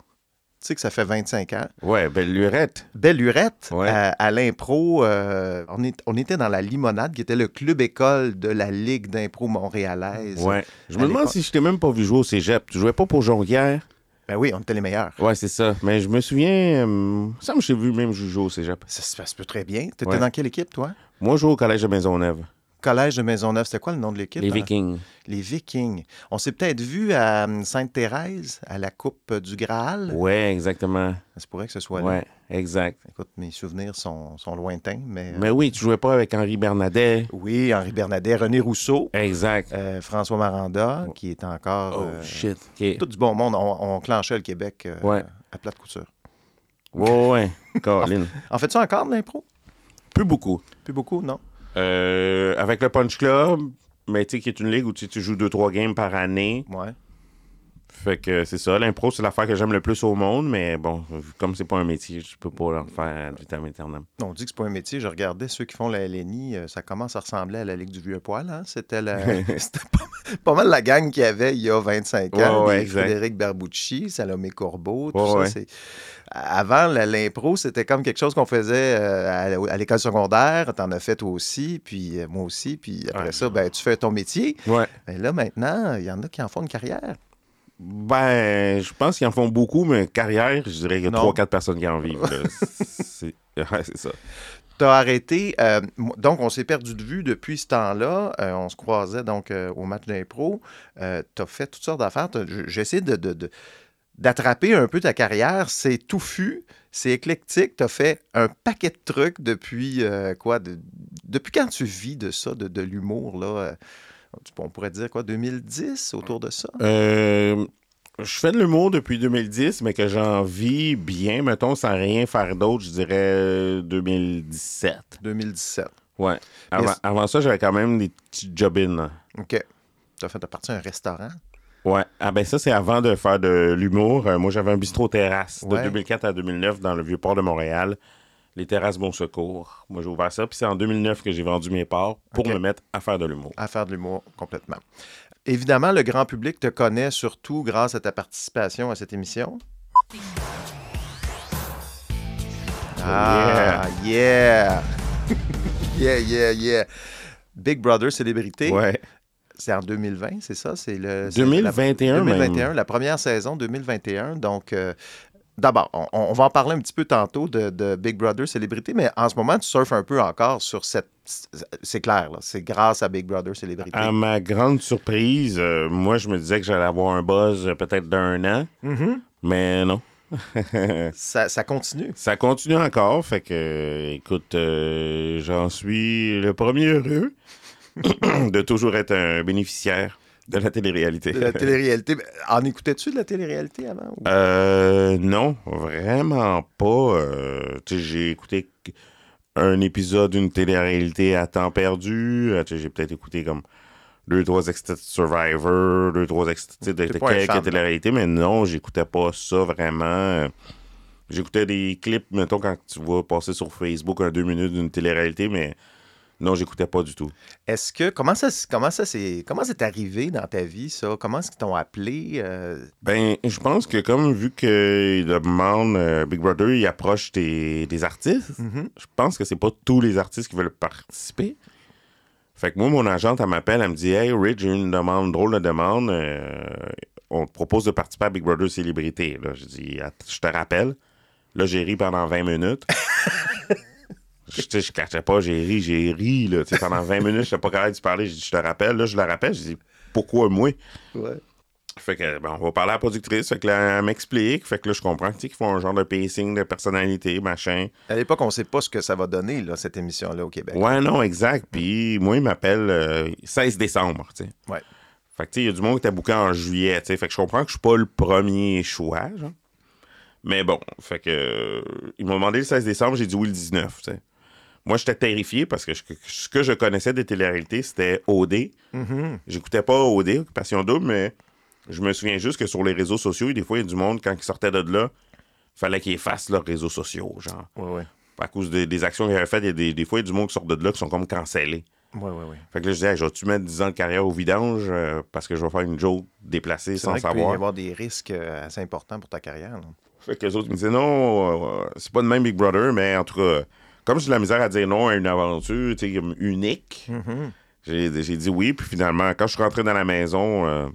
S2: sais que ça fait 25 ans.
S7: Ouais, belle lurette.
S2: Belle lurette.
S7: Ouais.
S2: À, à l'impro, euh, on, est- on était dans la Limonade, qui était le club école de la Ligue d'impro montréalaise.
S7: Ouais. Je me demande si je t'ai même pas vu jouer au cégep. Tu jouais pas pour Jonquière?
S2: Ben oui, on était les meilleurs.
S7: Ouais, c'est ça. Mais je me souviens, euh, ça me j'ai vu même jouer au cégep.
S2: Ça, se- ça se peut très bien. Tu étais
S7: Ouais.
S2: dans quelle équipe, toi?
S7: Moi, je jouais au collège de Maisonneuve.
S2: Collège de Maisonneuve. C'était quoi le nom de l'équipe?
S7: Les
S2: hein?
S7: Vikings.
S2: Les Vikings. On s'est peut-être vu à hum, Sainte-Thérèse, à la Coupe du Graal.
S7: Ouais, exactement.
S2: Ça se pourrait que ce soit là.
S7: Ouais, exact.
S2: Écoute, mes souvenirs sont, sont lointains, mais... euh,
S7: Mais oui, tu jouais pas avec Henri Bernadet.
S2: Oui, Henri Bernadet, René Rousseau,
S7: Exact.
S2: euh, François Maranda, qui est encore...
S7: Oh,
S2: euh,
S7: shit.
S2: Tout du bon monde. On, on clenchait le Québec euh,
S7: Ouais.
S2: à plate couture.
S7: Ouais, ouais. Colin.
S2: En fais-tu encore de l'impro?
S7: Plus beaucoup.
S2: Plus beaucoup, non?
S7: Euh, avec le Punch Club, mais tu sais, qui est une ligue où tu joues 2-3 games par année.
S2: Ouais.
S7: Fait que c'est ça. L'impro, c'est l'affaire que j'aime le plus au monde, mais bon, comme c'est pas un métier, je peux pas leur faire du vitam aeternam.
S2: On dit que c'est pas un métier. Je regardais ceux qui font la LNI, euh, ça commence à ressembler à la Ligue du Vieux Poil. Hein? C'était la... C'était pas, pas mal la gang qu'il y avait il y a 25 ans.
S7: Ouais, ouais.
S2: Frédéric Barbucci, Salomé Corbeau, tout
S7: Ouais,
S2: ça. Avant, l'impro, c'était comme quelque chose qu'on faisait euh, à, l'école secondaire. T'en as fait toi aussi, puis euh, moi aussi. Puis après ça, ben, tu fais ton métier. Mais là, maintenant, il y en a qui en font une carrière.
S7: Ben, je pense qu'ils en font beaucoup, mais carrière, je dirais qu'il y a
S2: Non.
S7: 3-4 personnes qui en vivent. c'est ouais, ça.
S2: Tu as arrêté. euh, donc, on s'est perdu de vue depuis ce temps-là. Euh, on se croisait donc euh, au match d'impro. tu as fait toutes sortes d'affaires. J'essaie de, d'attraper un peu ta carrière. C'est touffu, c'est éclectique. Tu as fait un paquet de trucs depuis quoi? de- depuis quand tu vis de ça, de, de l'humour, là? On pourrait dire quoi? 2010, autour de ça?
S7: Euh, je fais de l'humour depuis 2010, mais que j'en vis bien, mettons, sans rien faire d'autre, je dirais euh, 2017.
S2: 2017.
S7: Ouais. Avant, ça, j'avais quand même des petits job-ins.
S2: OK. Tu as fait partie d'un restaurant?
S7: Ouais. Ah ben ça, c'est avant de faire de l'humour. Euh, moi, j'avais un bistrot terrasse
S2: Ouais.
S7: de 2004 à 2009 dans le Vieux-Port de Montréal. Les terrasses Bon Secours. Moi, j'ai ouvert ça. Puis c'est en 2009 que j'ai vendu mes parts pour me mettre à faire de l'humour.
S2: à faire de l'humour complètement. Évidemment, le grand public te connaît surtout grâce à ta participation à cette émission. Ah, yeah! yeah, yeah, yeah! Big Brother Célébrité,
S7: Ouais.
S2: c'est en 2020, c'est ça? C'est le c'est
S7: 2021
S2: la,
S7: même.
S2: 2021, la première saison 2021. Donc, euh, d'abord, on, on va en parler un petit peu tantôt de, de Big Brother Célébrité, mais en ce moment, tu surfes un peu encore sur cette... C'est clair, là, c'est grâce à Big Brother Célébrité.
S7: À ma grande surprise, euh, moi, je me disais que j'allais avoir un buzz euh, peut-être d'un an,
S2: Mhm.
S7: mais non.
S2: ça, ça continue.
S7: Ça continue encore, fait que, écoute, euh, j'en suis le premier heureux de toujours être un bénéficiaire de la télé-réalité.
S2: De la télé-réalité. En écoutais-tu de la télé-réalité avant? ou-
S7: Euh, non, vraiment pas. Euh, j'ai écouté un épisode d'une télé-réalité à temps perdu. Euh, j'ai peut-être écouté comme deux, trois extraits de Survivor, deux, trois extraits de, quelques télé-réalités, mais non, j'écoutais pas ça vraiment. J'écoutais des clips, mettons, quand tu vois passer sur Facebook un deux minutes d'une télé-réalité, mais non, j'écoutais pas du tout.
S2: Est-ce que. Comment ça, comment ça s'est. Comment c'est arrivé dans ta vie, ça? Comment est-ce qu'ils t'ont appelé? euh,
S7: Ben, je pense que comme vu qu'il demande euh, Big Brother, il approche des, des artistes,
S2: mhm.
S7: je pense que c'est pas tous les artistes qui veulent participer. Fait que moi, mon agente, elle m'appelle, elle me dit Hey, Rich, j'ai une demande, drôle de demande. euh, on te propose de participer à Big Brother Célébrité. Là, je dis Je te rappelle. Là, j'ai ri pendant 20 minutes. Je, je cachais pas, j'ai ri, j'ai ri. Là, pendant 20 minutes, je n'étais pas capable de parler. Je te rappelle. Là, je la rappelle. Je dis, pourquoi moi?
S2: Ouais.
S7: Fait que, ben, on va parler à la productrice. Fait que là, elle m'explique. Fait que là, je comprends qu'ils font un genre de pacing, de personnalité, machin.
S2: À l'époque, on ne sait pas ce que ça va donner, là, cette émission-là au Québec.
S7: Ouais, non, exact. Puis moi, il m'appelle euh, 16 décembre, tu sais.
S2: Ouais.
S7: Fait que, tu sais, il y a du monde qui était bouqué en juillet, tu sais. Fait que je comprends que je suis pas le premier choix, genre. Mais bon, fait que... euh, ils m'ont demandé le 16 décembre, j'ai dit oui le 19, tu sais. Moi, j'étais terrifié parce que je- ce que je connaissais des téléréalités, c'était OD.
S2: Mhm.
S7: J'écoutais pas OD, Occupation Double, mais je me souviens juste que sur les réseaux sociaux, des fois, il y a du monde, quand ils sortaient de là, fallait qu'ils effacent leurs réseaux sociaux, genre.
S2: Ouais, ouais.
S7: À cause des, des actions qu'ils avaient faites, il y a des, des fois, il y a du monde qui sort de là qui sont comme cancellés.
S2: Oui, oui, oui.
S7: Fait que là, je disais, hey, je vais-tu mettre 10 ans de carrière au vidange euh, parce que je vais faire une joke déplacée sans
S2: vrai qu'il peut y
S7: savoir?
S2: avoir des risques euh, assez importants pour ta carrière. là.
S7: Fait que les autres me disaient, non, euh, c'est pas de même Big Brother, mais en tout cas, comme j'ai de la misère à dire non à une aventure, unique,
S2: Mm-hmm.
S7: j'ai j'ai dit oui. Puis finalement, quand je suis rentré dans la maison, euh,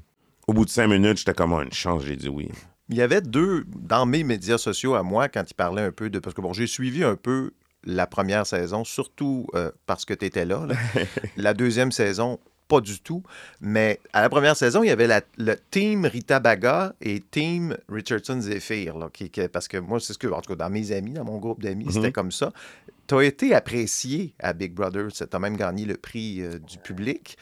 S7: au bout de cinq minutes, j'étais comme, Ah, une chance, j'ai dit oui.
S2: Il y avait deux, dans mes médias sociaux à moi, quand ils parlaient un peu de. Parce que bon, j'ai suivi un peu la première saison, surtout euh, parce que tu étais là, là. la deuxième saison, pas du tout. Mais à la première saison, il y avait la- le team Rita Baga et team Richardson Zephyr. Là, qui, qui- parce que moi, c'est ce que, en tout cas, dans mes amis, dans mon groupe d'amis, c'était comme ça. Tu as été apprécié à Big Brother. Tu as même gagné le prix euh, du public.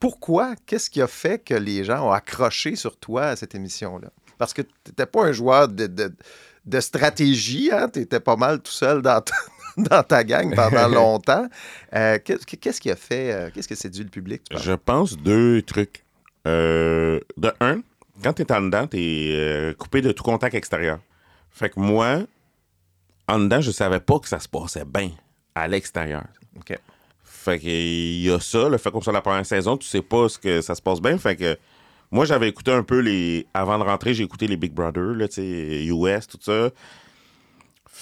S2: Pourquoi? Qu'est-ce qui a fait que les gens ont accroché sur toi à cette émission-là? Parce que tu n'étais pas un joueur de, de- de stratégie, hein? tu étais pas mal tout seul dans dans ta gang pendant longtemps. Euh, qu'est- Qu'est-ce qui a fait, euh, qu'est-ce qui a séduit le public? tu?
S7: Je pense deux trucs. Euh, de un, quand t'es en dedans, t'es euh, coupé de tout contact extérieur. Fait que moi, en dedans, je savais pas que ça se passait bien à l'extérieur.
S2: OK.
S7: Fait que il y a ça, le fait qu'on soit la première saison, tu sais pas ce que ça se passe bien. Fait que moi, j'avais écouté un peu les. Avant de rentrer, j'ai écouté les Big Brother, là, tu sais, US, tout ça.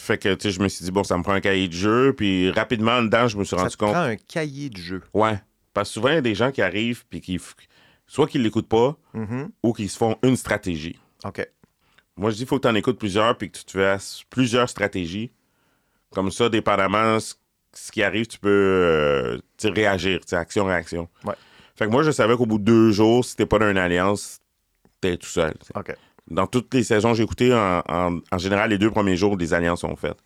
S7: Fait que, tu sais, je me suis dit, bon, ça me prend un cahier de jeu. Puis rapidement, en dedans, je me suis
S2: Ça
S7: rendu
S2: te
S7: compte.
S2: prend un cahier de jeu.
S7: Ouais. Parce que souvent, il y a des gens qui arrivent, puis qui. Soit qu'ils l'écoutent pas,
S2: Mhm.
S7: ou qu'ils se font une stratégie.
S2: OK.
S7: Moi, je dis, il faut que tu en écoutes plusieurs, puis que tu te fasses plusieurs stratégies. Comme ça, dépendamment ce, ce qui arrive, tu peux euh, réagir, action-réaction.
S2: Ouais.
S7: Fait que moi, je savais qu'au bout de deux jours, si t'es pas dans une alliance, t'es tout seul.
S2: OK.
S7: Dans toutes les saisons que j'ai écoutées, en, en- en général, les deux premiers jours, des alliances sont faites.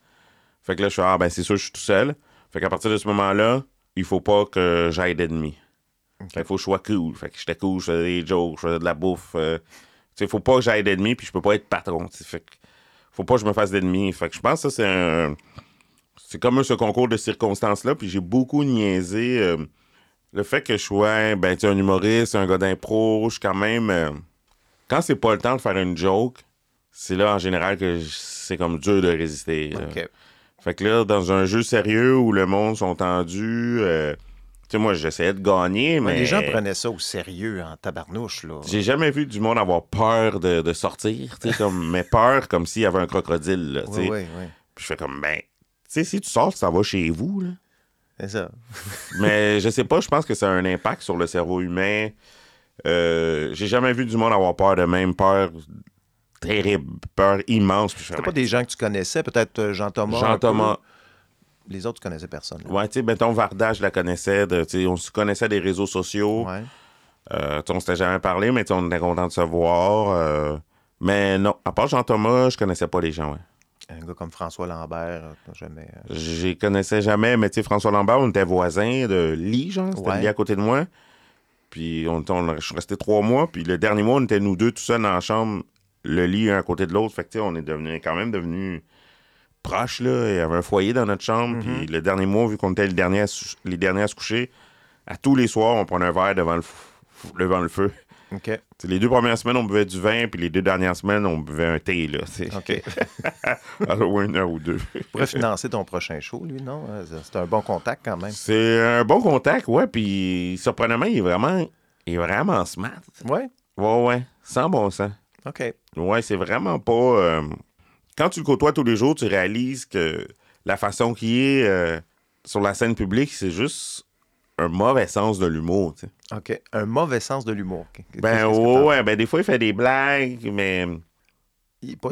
S7: Fait que là, je suis ah, ben c'est sûr, je suis tout seul. Fait qu'à partir de ce moment-là, il faut pas que j'aille d'ennemis. Fait qu'il faut que je sois cool. Fait que j'étais cool, je faisais des jokes, je faisais de la bouffe. euh, tu sais, faut pas que j'aille d'ennemis, puis je peux pas être patron. Fait que faut pas que je me fasse d'ennemis. Fait que je pense que ça, c'est un. C'est comme ce concours de circonstances-là, puis j'ai beaucoup niaisé euh, le fait que je sois ben, un humoriste, un gars d'impro, je suis quand même. euh, quand c'est pas le temps de faire une joke, c'est là en général que c'est comme dur de résister. Fait que là, dans un jeu sérieux où le monde sont tendus, euh, tu sais, moi, j'essayais de gagner,
S2: Ouais,
S7: mais.
S2: Les gens prenaient ça au sérieux en tabarnouche. Là.
S7: J'ai jamais vu du monde avoir peur de, de sortir, tu sais, comme, mais peur comme s'il y avait un crocodile, là, tu sais.
S2: Oui, oui, oui.
S7: Puis je fais comme, ben, tu sais, si tu sors, ça va chez vous, là.
S2: C'est ça.
S7: Mais je sais pas, je pense que ça a un impact sur le cerveau humain. Euh, J'ai jamais vu du monde avoir peur de même, peur terrible, peur immense.
S2: C'était pas des gens que tu connaissais, peut-être euh, Jean-Thomas.
S7: Jean-Thomas.
S2: Les autres, tu connaissais personne. là.
S7: Ouais, tu sais, mettons, Varda, je la connaissais, de, on se connaissait des réseaux sociaux.
S2: Ouais.
S7: Euh, on s'était jamais parlé, mais on était content de se voir. euh, mais non, à part Jean-Thomas, je connaissais pas les gens, ouais.
S2: Un gars comme François Lambert, t'as jamais.
S7: Je les connaissais jamais, mais tu sais, François Lambert, on était voisins de lit, genre. C'était
S2: Ouais.
S7: à côté de moi. Puis on, on, je suis resté trois mois. Puis le dernier mois, on était nous deux tout seuls dans la chambre, le lit un à côté de l'autre. Fait que tu sais, on est devenu quand même devenus proches, là. Il y avait un foyer dans notre chambre.
S2: Mm-hmm.
S7: Puis le dernier mois, vu qu'on était les derniers, à se- les derniers à se coucher, à tous les soirs, on prenait un verre devant le, f- devant le feu. Les deux premières semaines, on buvait du vin, puis les deux dernières semaines, on buvait un thé, là.
S2: OK.
S7: Alors, une heure ou deux.
S2: Pourrait financer ton prochain show, lui, non? Euh, C'est un bon contact quand même.
S7: C'est un bon contact, ouais, puis surprenamment, il est vraiment, il est vraiment smart.
S2: Ouais?
S7: Ouais, ouais, sans bon sens.
S2: OK.
S7: Ouais, c'est vraiment pas... euh, Quand tu le côtoies tous les jours, tu réalises que la façon qu'il est euh, sur la scène publique, c'est juste un mauvais sens de l'humour, tu sais.
S2: OK. Un mauvais sens de l'humour.
S7: Ben, ouais, ben des fois, il fait des blagues, mais...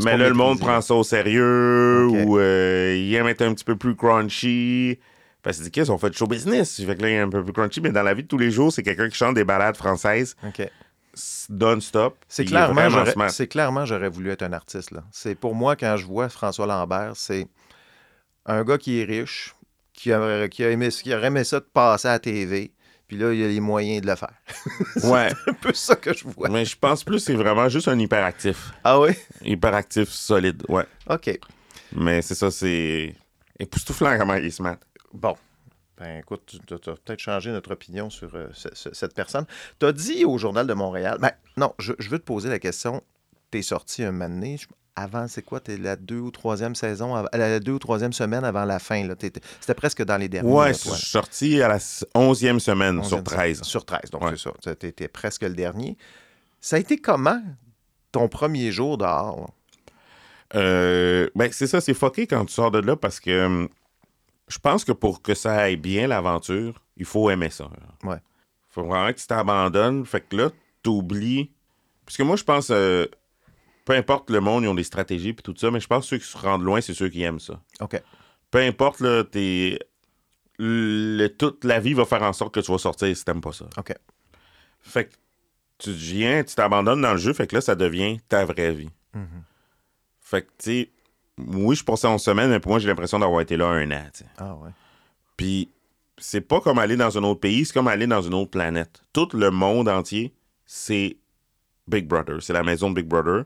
S7: Mais là, le monde prend ça au sérieux ou euh, il aime être un petit peu plus crunchy. Parce que qu'ils ont fait de show business. Fait que là, il est un peu plus crunchy, mais dans la vie de tous les jours, c'est quelqu'un qui chante des balades françaises
S2: OK.
S7: non-stop.
S2: C'est clairement, c'est clairement, j'aurais voulu être un artiste. Là. C'est pour moi, quand je vois François Lambert, c'est un gars qui est riche, qui, a, qui, a aimé, qui aurait aimé ça de passer à la TV, puis là, il a les moyens de le faire.
S7: Ouais.
S2: C'est un peu ça que je vois.
S7: mais je pense plus que c'est vraiment juste un hyperactif.
S2: Ah oui?
S7: Hyperactif solide, ouais.
S2: OK.
S7: Mais c'est ça, c'est époustouflant comment il smart.
S2: Bon. Ben, écoute, tu as peut-être changé notre opinion sur euh, ce- ce- cette personne. Tu as dit au Journal de Montréal, ben, non, je, je veux te poser la question. t'es sorti un moment donné. Je- Avant, c'est quoi? T'es la deux ou troisième saison, la deux ou troisième semaine avant la fin. là. C'était presque dans les derniers.
S7: Ouais,
S2: là,
S7: je suis sorti à la 11e semaine sur
S2: Onzième
S7: 13.
S2: Sur 13, donc
S7: Ouais.
S2: c'est ça. Tu étais presque le dernier. Ça a été comment ton premier jour dehors? là?
S7: Euh, ben, c'est ça, c'est fucké quand tu sors de là parce que hum, je pense que pour que ça aille bien, l'aventure, il faut aimer ça.
S2: Ouais.
S7: faut vraiment que tu t'abandonnes. Fait que là, t'oublies. Parce que moi, je pense, euh, peu importe le monde, ils ont des stratégies puis tout ça, mais je pense que ceux qui se rendent loin, c'est ceux qui aiment ça.
S2: OK.
S7: Peu importe, là, t'es. le- toute la vie va faire en sorte que tu vas sortir si t'aimes pas ça.
S2: OK.
S7: Fait que tu viens, tu t'abandonnes dans le jeu, fait que là, ça devient ta vraie vie.
S2: Mhm.
S7: Fait que, tu sais, oui, je passais 11 semaines, mais pour moi, j'ai l'impression d'avoir été là un an.
S2: Ah ouais.
S7: Puis, c'est pas comme aller dans un autre pays, c'est comme aller dans une autre planète. Tout le monde entier, c'est Big Brother. C'est la maison de Big Brother.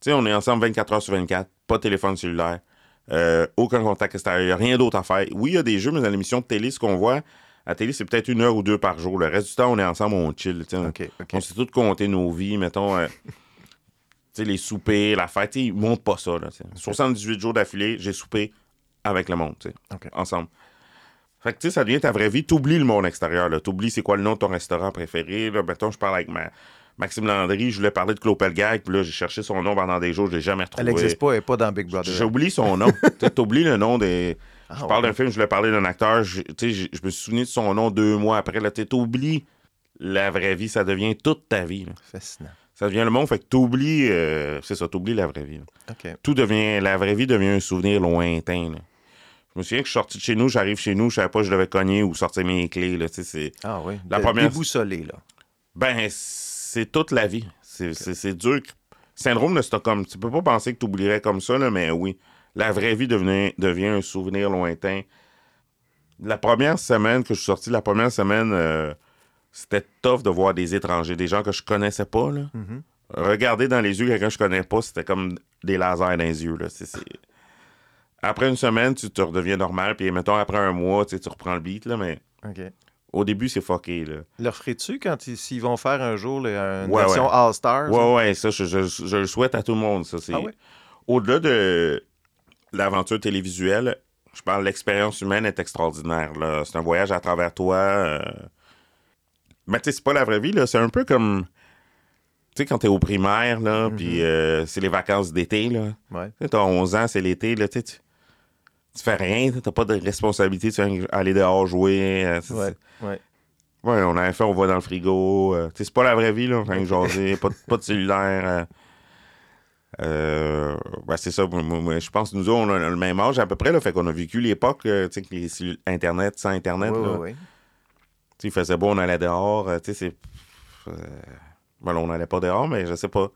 S7: Tu sais, on est ensemble 24 heures sur 24, pas de téléphone cellulaire, euh, aucun contact extérieur, rien d'autre à faire. Oui, il y a des jeux, mais dans l'émission de télé, ce qu'on voit, à la télé, c'est peut-être une heure ou deux par jour. Le reste du temps, on est ensemble, on chill. tu sais.
S2: OK, OK.
S7: On s'est tous compté nos vies, mettons. euh, les soupers, la fête, ils montent pas ça. Là, tu sais. 78 jours d'affilée, j'ai soupé avec le monde, ensemble. Fait que, tu sais, ça devient ta vraie vie. T'oublies le monde extérieur, là. T'oublies c'est quoi le nom de ton restaurant préféré, là. Mettons, je parle avec ma... Maxime Landry, je voulais parler de Claude Pelgag, puis là, j'ai cherché son nom pendant des jours, je l'ai jamais retrouvé.
S2: Elle n'existe pas, elle n'est pas dans Big Brother.
S7: J'ai oublié son nom. T'oublies le nom des.
S2: Ah,
S7: je parle
S2: ouais.
S7: d'un film, je voulais parler d'un acteur. je- Tu sais, je me suis souvenu de son nom deux mois après. Là, tu oublies la vraie vie. Ça devient toute ta vie. là.
S2: Fascinant.
S7: Ça devient le monde. Fait que t'oublies. euh, c'est ça, t'oublies la vraie vie. là. Tout devient. La vraie vie devient un souvenir lointain. là. Je me souviens que je suis sorti de chez nous, j'arrive chez nous, je savais pas que je devais cogner ou sortir mes clés. Là, c'est...
S2: Ah oui.
S7: La
S2: Dé-
S7: première-
S2: Déboussolé, là.
S7: Ben, c'est toute la vie. C'est c'est dur. Syndrome de Stockholm. Tu peux pas penser que tu oublierais comme ça, là, mais oui. La vraie vie devient un souvenir lointain. La première semaine que je suis sorti, la première semaine, euh, c'était tough de voir des étrangers, des gens que je connaissais pas. Là.
S2: Mhm.
S7: Regarder dans les yeux quelqu'un que je connais pas, c'était comme des lasers dans les yeux. Là. Après une semaine, tu te redeviens normal, puis mettons après un mois, tu sais, tu reprends le beat, là, mais. Au début, c'est fucké. Là.
S2: Leur ferais-tu quand ils, s'ils vont faire un jour là, une
S7: Ouais,
S2: version
S7: ouais.
S2: All-Stars?
S7: Ouais, ouais, ça, je, je- je le souhaite à tout le monde. Ça, c'est...
S2: Ah ouais?
S7: Au-delà de l'aventure télévisuelle, je parle l'expérience humaine est extraordinaire. là. C'est un voyage à travers toi. euh. Mais tu sais, c'est pas la vraie vie. là. C'est un peu comme. Tu sais, quand t'es au primaire, là, puis euh, c'est les vacances d'été, là.
S2: Ouais.
S7: T'as 11 ans, c'est l'été, là, tu sais, tu fais rien, t'as pas de responsabilité, tu viens aller dehors jouer. euh,
S2: Ouais. ouais.
S7: Ouais, on a fait, on va dans le frigo. euh, c'est pas la vraie vie, là. Vient jaser, pas, de- pas de cellulaire. euh. Euh, ben, c'est ça. moi, moi, moi, je pense que nous autres, on a le même âge à peu près, là. Fait qu'on a vécu l'époque, euh, tu sais, que les cellules- Internet, sans Internet,
S2: Ouais,
S7: là. il faisait beau, on allait dehors. tu sais, c'est. ben, là, on n'allait pas dehors, mais je sais pas.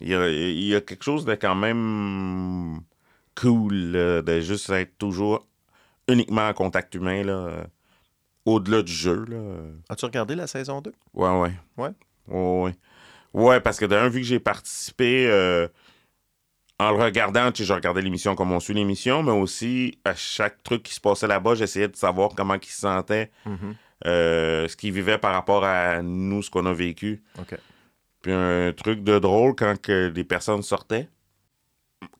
S7: Il y a, il y a quelque chose de quand même cool, là, de juste être toujours uniquement en contact humain, là. euh, Au-delà du jeu, là.
S2: As-tu regardé la saison 2?
S7: Ouais, ouais.
S2: Ouais?
S7: Ouais, ouais. Ouais, parce que d'un, vu que j'ai participé euh, en le regardant, tu sais, je regardais l'émission comme on suit l'émission, mais aussi à chaque truc qui se passait là-bas, j'essayais de savoir comment ils se sentaient,
S2: Mhm.
S7: euh, ce qu'ils vivaient par rapport à nous, ce qu'on a vécu.
S2: OK.
S7: Puis un truc de drôle, quand que des personnes sortaient,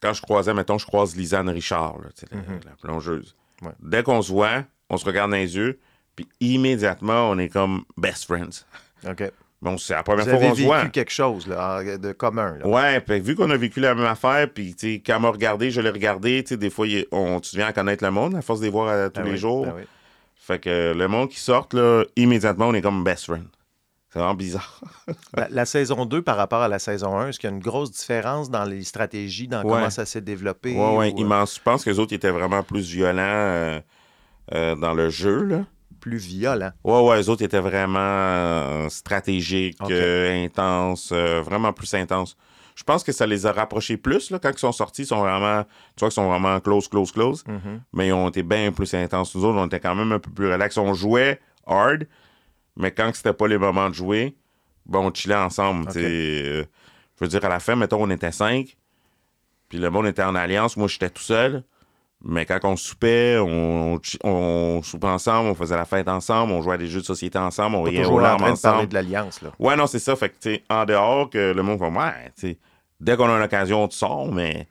S7: quand je croisais, mettons, je croise Lisanne Richard, là, la-
S2: Mhm.
S7: la, plongeuse.
S2: Ouais.
S7: Dès qu'on se voit, on se regarde dans les yeux, puis immédiatement, on est comme best friends.
S2: OK.
S7: Bon, c'est la première
S2: Vous
S7: fois qu'on se
S2: vécu
S7: voit.
S2: quelque chose là, de commun. Là.
S7: Ouais, puis vu qu'on a vécu la même affaire, puis tu sais, quand elle m'a regardé, je l'ai regardé, tu sais, des fois, on, tu viens à connaître le monde à force de les voir euh, tous
S2: Ben
S7: les
S2: oui,
S7: jours.
S2: ben oui.
S7: Fait que le monde qui sort, là, immédiatement, on est comme best friend. C'est vraiment bizarre.
S2: La saison 2 par rapport à la saison 1, est-ce qu'il y a une grosse différence dans les stratégies, dans
S7: Ouais.
S2: comment ça s'est développé?
S7: Ouais, ouais,
S2: ou, euh,
S7: immense. Je pense que les autres étaient vraiment plus violents euh, euh, dans le jeu, là.
S2: plus violent?
S7: Ouais, ouais, les autres étaient vraiment euh, stratégiques, euh, intenses, euh, vraiment plus intenses. Je pense que ça les a rapprochés plus, là, quand ils sont sortis, ils sont vraiment, tu vois qu'ils sont vraiment close, close, close,
S2: Mhm.
S7: mais ils ont été bien plus intenses. Nous autres, on était quand même un peu plus relax. On jouait hard, mais quand c'était pas les moments de jouer, ben, on chillait ensemble. Euh, je veux dire, à la fin, mettons, on était cinq, puis le monde était en alliance, moi, j'étais tout seul. Mais quand on soupait, on, on, on soupait ensemble, on faisait la fête ensemble, on jouait à des jeux de société ensemble, on riait aux
S2: là en
S7: larmes
S2: train de parler
S7: ensemble.
S2: de l'alliance. là.
S7: Ouais, non, c'est ça. Fait que, tu en dehors, que le monde va, ouais, tu dès qu'on a une occasion, tu sors, mais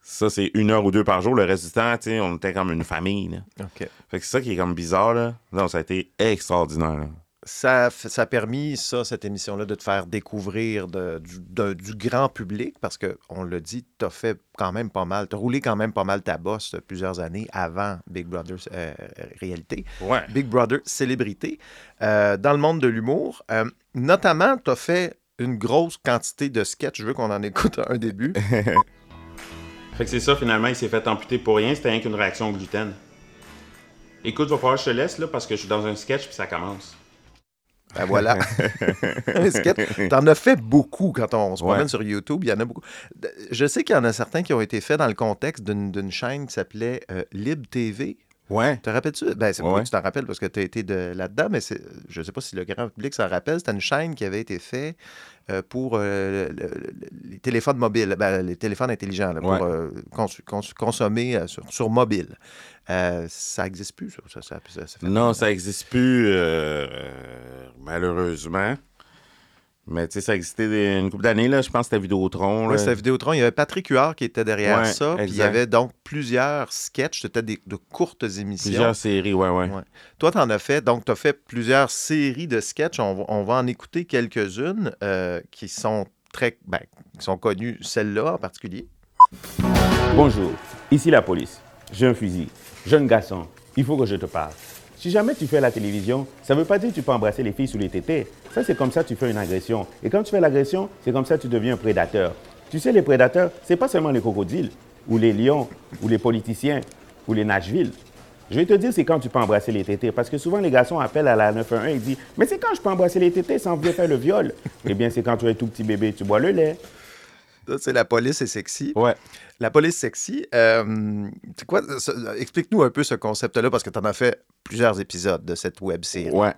S7: ça, c'est une heure ou deux par jour. Le reste du temps, tu on était comme une famille. là.
S2: OK.
S7: Fait que c'est ça qui est comme bizarre, là. Non, ça a été extraordinaire. là.
S2: Ça, ça a permis, ça, cette émission-là, de te faire découvrir de- du, de- du grand public parce que, on l'a dit, tu as fait quand même pas mal, tu as roulé quand même pas mal ta bosse plusieurs années avant Big Brother euh, Réalité.
S7: Ouais.
S2: Big Brother Célébrité. Euh, dans le monde de l'humour, euh, notamment, tu as fait une grosse quantité de sketchs. Je veux qu'on en écoute un début.
S7: Fait que c'est ça, finalement, il s'est fait amputer pour rien. C'était rien qu'une réaction au gluten. Écoute, va falloir que je te laisse, là, parce que je suis dans un sketch, puis ça commence.
S2: Ben voilà. Un sketch. T'en as fait beaucoup quand on se promène
S7: Ouais.
S2: sur YouTube. Il y en a beaucoup. Je sais qu'il y en a certains qui ont été faits dans le contexte d'une d'une chaîne qui s'appelait euh, Lib TV.
S7: Ouais.
S2: Te rappelles-tu? Ben, c'est
S7: Ouais.
S2: que tu t'en rappelles parce que tu as été de- là-dedans, mais c'est- je sais pas si le grand public s'en rappelle. C'était une chaîne qui avait été faite pour euh, le- le- le- les téléphones mobiles, ben, les téléphones intelligents, là, pour
S7: Ouais.
S2: euh, cons- cons- consommer euh, sur, sur mobile. Euh, ça n'existe plus, ça. ça, ça- ça- ça fait-
S7: Non, ça n'existe plus, euh, euh, malheureusement. Mais tu sais, ça existait des- une couple d'années, là. Je pense que c'était Vidéotron.
S2: Oui,
S7: là.
S2: c'était Vidéotron. Il y avait Patrick Huard qui était derrière
S7: Ouais,
S2: ça. Puis il y avait donc plusieurs sketchs. C'était des, de courtes émissions.
S7: Plusieurs séries, ouais, ouais.
S2: Ouais. Toi, tu en as fait. Donc, tu as fait plusieurs séries de sketchs. On, va- on va en écouter quelques-unes euh, qui sont très. Ben, qui sont connues, celle-là en particulier.
S8: Bonjour, ici la police. J'ai un fusil. Jeune garçon, il faut que je te parle. Si jamais tu fais la télévision, ça ne veut pas dire que tu peux embrasser les filles sous les tétés. Ça, c'est comme ça que tu fais une agression. Et quand tu fais l'agression, c'est comme ça que tu deviens un prédateur. Tu sais, les prédateurs, c'est pas seulement les crocodiles, ou les lions, ou les politiciens, ou les Nashville. Je vais te dire, c'est quand tu peux embrasser les tétés. Parce que souvent, les garçons appellent à la 911 et disent Mais c'est quand je peux embrasser les tétés sans venir faire le viol Eh bien, c'est quand tu es tout petit bébé, tu bois le lait.
S2: C'est La police est sexy.
S7: Ouais.
S2: La police sexy. euh, quoi? Explique-nous un peu ce concept-là parce que tu en as fait plusieurs épisodes de cette web série.
S7: Ouais.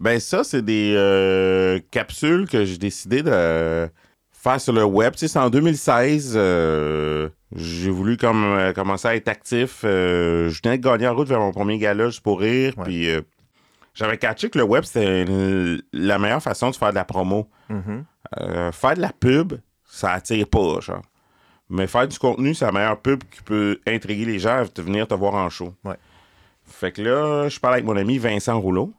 S7: Ben ça, c'est des euh, capsules que j'ai décidé de faire sur le web. Tu sais, c'est en 2016. euh, j'ai voulu comme, commencer à être actif. Je venais de gagner en route vers mon premier gala juste pour rire.
S2: Ouais.
S7: Puis j'avais catché que le web, c'était la meilleure façon de faire de la promo.
S2: Mhm.
S7: Euh, faire de la pub, ça attire pas, genre. Mais faire du contenu, c'est la meilleure pub qui peut intriguer les gens à venir te voir en show.
S2: Ouais.
S7: Fait que là, je parle avec mon ami Vincent Rouleau,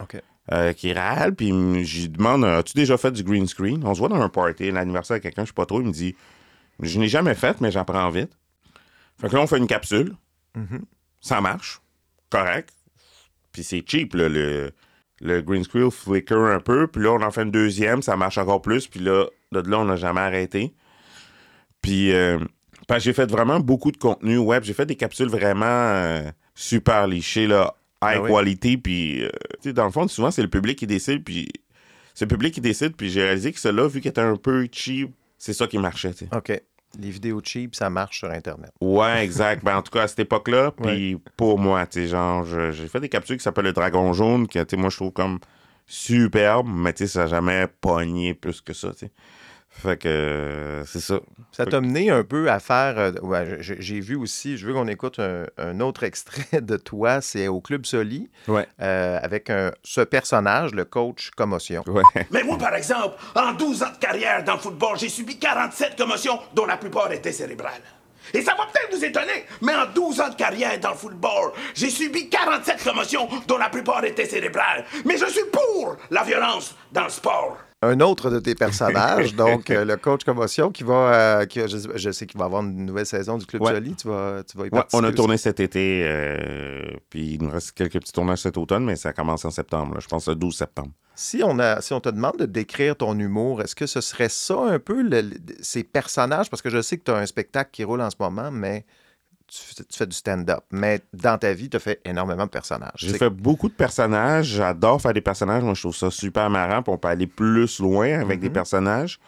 S2: OK.
S7: euh, qui réel, puis me- j'y demande As-tu déjà fait du green screen? On se voit dans un party, l'anniversaire de quelqu'un, je sais pas trop. Il me dit Je n'ai jamais fait, mais j'apprends vite. Fait que là, on fait une capsule.
S2: Mhm.
S7: Ça marche. Correct. Puis c'est cheap, là, le, le green screen flicker un peu. Puis là, on en fait une deuxième, ça marche encore plus. Puis là, de là, on n'a jamais arrêté. Puis euh, j'ai fait vraiment beaucoup de contenu web. J'ai fait des capsules vraiment euh, super lichées, là, high
S2: Ah oui.
S7: quality. Puis, euh, tu sais, dans le fond, souvent, c'est le public qui décide. Puis c'est le public qui décide. Puis j'ai réalisé que cela, vu qu'il était un peu cheap, c'est ça qui marchait, tu sais.
S2: OK. Les vidéos cheap, ça marche sur Internet.
S7: Ouais, exact. ben, en tout cas, à cette époque-là, puis pour moi, tu sais, genre, j'ai fait des capsules qui s'appellent le Dragon Jaune, que, tu sais, moi, je trouve comme superbe, mais, tu sais, ça n'a jamais pogné plus que ça, tu sais. Fait que, euh, c'est ça.
S2: Ça t'a mené un peu à faire. euh, ouais, j'ai j'ai vu aussi, je veux qu'on écoute un, un autre extrait de toi, c'est au Club Soli,
S7: Ouais.
S2: euh, avec un- ce personnage, le coach commotion.
S7: Ouais.
S9: Mais moi, par exemple, en 12 ans de carrière dans le football, j'ai subi 47 commotions, dont la plupart étaient cérébrales. Et ça va peut-être vous étonner, mais en 12 ans de carrière dans le football, j'ai subi 47 commotions, dont la plupart étaient cérébrales. Mais je suis pour la violence dans le sport.
S2: Un autre de tes personnages, donc euh, le coach commotion, qui va. euh, qui, je, sais- je sais qu'il va avoir une nouvelle saison du Club
S7: Ouais.
S2: Tu vas, tu vas y
S7: Ouais, on a tourné cet été, euh, puis il nous reste quelques petits tournages cet automne, mais ça commence en septembre, là. je pense le 12 septembre.
S2: Si on, a, si on te demande de décrire ton humour, est-ce que ce serait ça un peu, le- ces personnages? Parce que je sais que tu as un spectacle qui roule en ce moment, mais tu, fais- tu fais du stand-up. Mais dans ta vie, tu as fait énormément de personnages.
S7: J'ai fait beaucoup de personnages. J'adore faire des personnages. Moi, je trouve ça super marrant. Puis on peut aller plus loin avec des personnages.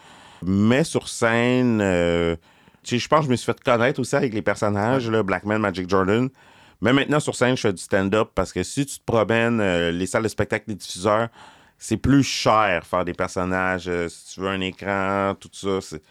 S7: Mais sur scène, euh, je pense que je me suis fait connaître aussi avec les personnages, là, Blackman, Magic Jordan. Mais maintenant, sur scène, je fais du stand-up parce que si tu te promènes, euh, les salles de spectacle, les diffuseurs, c'est plus cher faire des personnages. Euh, si tu veux un écran, tout ça, c'est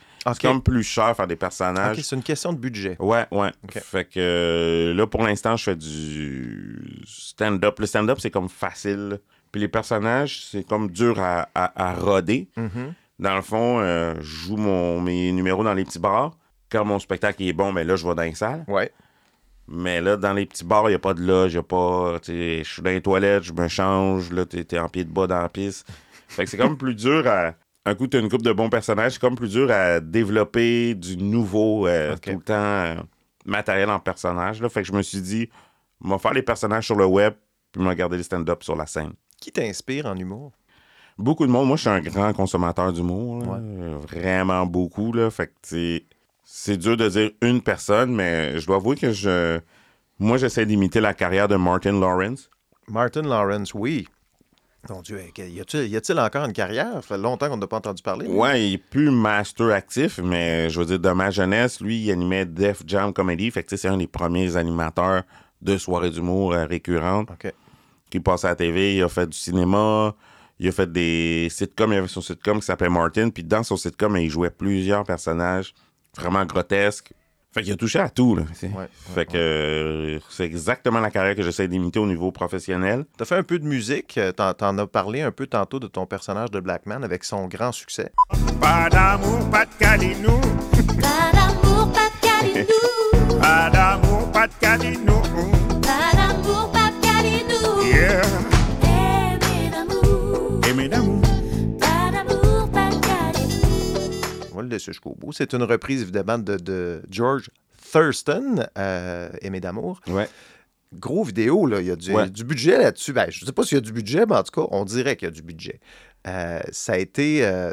S7: comme plus cher faire des personnages.
S2: C'est une question de budget.
S7: Ouais, ouais. Fait que euh, là, pour l'instant, je fais du stand-up. Le stand-up, c'est comme facile. Puis les personnages, c'est comme dur à, à- à roder.
S2: Mhm.
S7: Dans le fond, euh, je joue mon, mes numéros dans les petits bars. Quand mon spectacle est bon, ben là, je vais dans les salles.
S2: Ouais.
S7: Mais là, dans les petits bars, il n'y a pas de loge, y a pas. Je suis dans les toilettes, je me change, là, t'es en pied de bas dans la piste. Fait que c'est comme plus dur à. Un coup, t'as une couple de bons personnages, c'est comme plus dur à développer du nouveau euh, tout le temps euh, matériel en personnage. Là. Fait que je me suis dit, va faire les personnages sur le web, puis me regarder les stand-up sur la scène.
S2: Qui t'inspire en humour?
S7: Beaucoup de monde. Moi, je suis un grand consommateur d'humour. là.
S2: Ouais.
S7: Vraiment beaucoup. Là. Fait que c'est- dur de dire une personne, mais je dois avouer que je. Moi, j'essaie d'imiter la carrière de Martin Lawrence.
S2: Martin Lawrence, oui. Mon Dieu, y a-t-il y a-t-il encore une carrière? Ça fait longtemps qu'on n'a pas entendu parler.
S7: Ouais, il est plus master actif, mais je veux dire, de ma jeunesse, lui, il animait Def Jam Comedy. Fait que c'est un des premiers animateurs de soirées d'humour euh, récurrentes
S2: OK.
S7: qui passe à la TV. Il a fait du cinéma, il a fait des sitcoms. Il avait son sitcom qui s'appelait Martin. Puis dans son sitcom, il jouait plusieurs personnages vraiment grotesques. Fait qu'il a touché à tout, là.
S2: Ouais, ouais,
S7: fait que euh, c'est exactement la carrière que j'essaie d'imiter au niveau professionnel.
S2: T'as fait un peu de musique. euh, T'en, t'en as parlé un peu tantôt de ton personnage de Blackman avec son grand succès.
S5: Pas d'amour, pas de calinou.
S3: Pas d'amour, pas de calinou.
S5: Pas d'amour, pas de calinou.
S2: Jusqu'au bout. C'est une reprise, évidemment, de, de George Thurston, euh, Aimé d'amour.
S7: Ouais.
S2: Gros vidéo, là. Il y a du,
S7: Ouais.
S2: du budget là-dessus. Ben, je ne sais pas s'il y a du budget, mais en tout cas, on dirait qu'il y a du budget. Euh, ça a été. euh,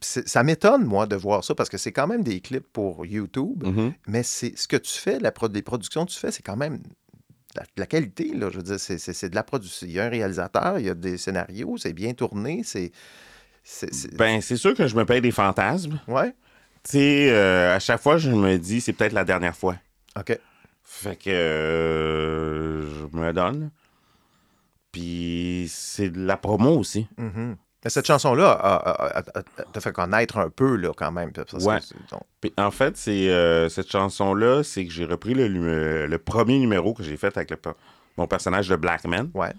S2: ça m'étonne, moi, de voir ça parce que c'est quand même des clips pour YouTube.
S7: Mhm.
S2: Mais c'est ce que tu fais, la pro- productions que tu fais, c'est quand même de la, qualité. Là, je veux dire, c'est- de la production. Il y a un réalisateur, il y a des scénarios, c'est bien tourné. C'est.
S7: Ben, c'est sûr que je me paye des fantasmes.
S2: Ouais.
S7: Tu sais, euh, à chaque fois, je me dis, c'est peut-être la dernière fois.
S2: OK.
S7: Fait que euh, je me donne. Puis c'est de la promo aussi.
S2: Mhm. Mais cette chanson-là t'a fait connaître un peu, là, quand même.
S7: Ouais.
S2: c'est- donc,
S7: Puis en fait, c'est euh, cette chanson-là, c'est que j'ai repris le, nu- le premier numéro que j'ai fait avec le mon personnage de Black Man,
S2: ouais.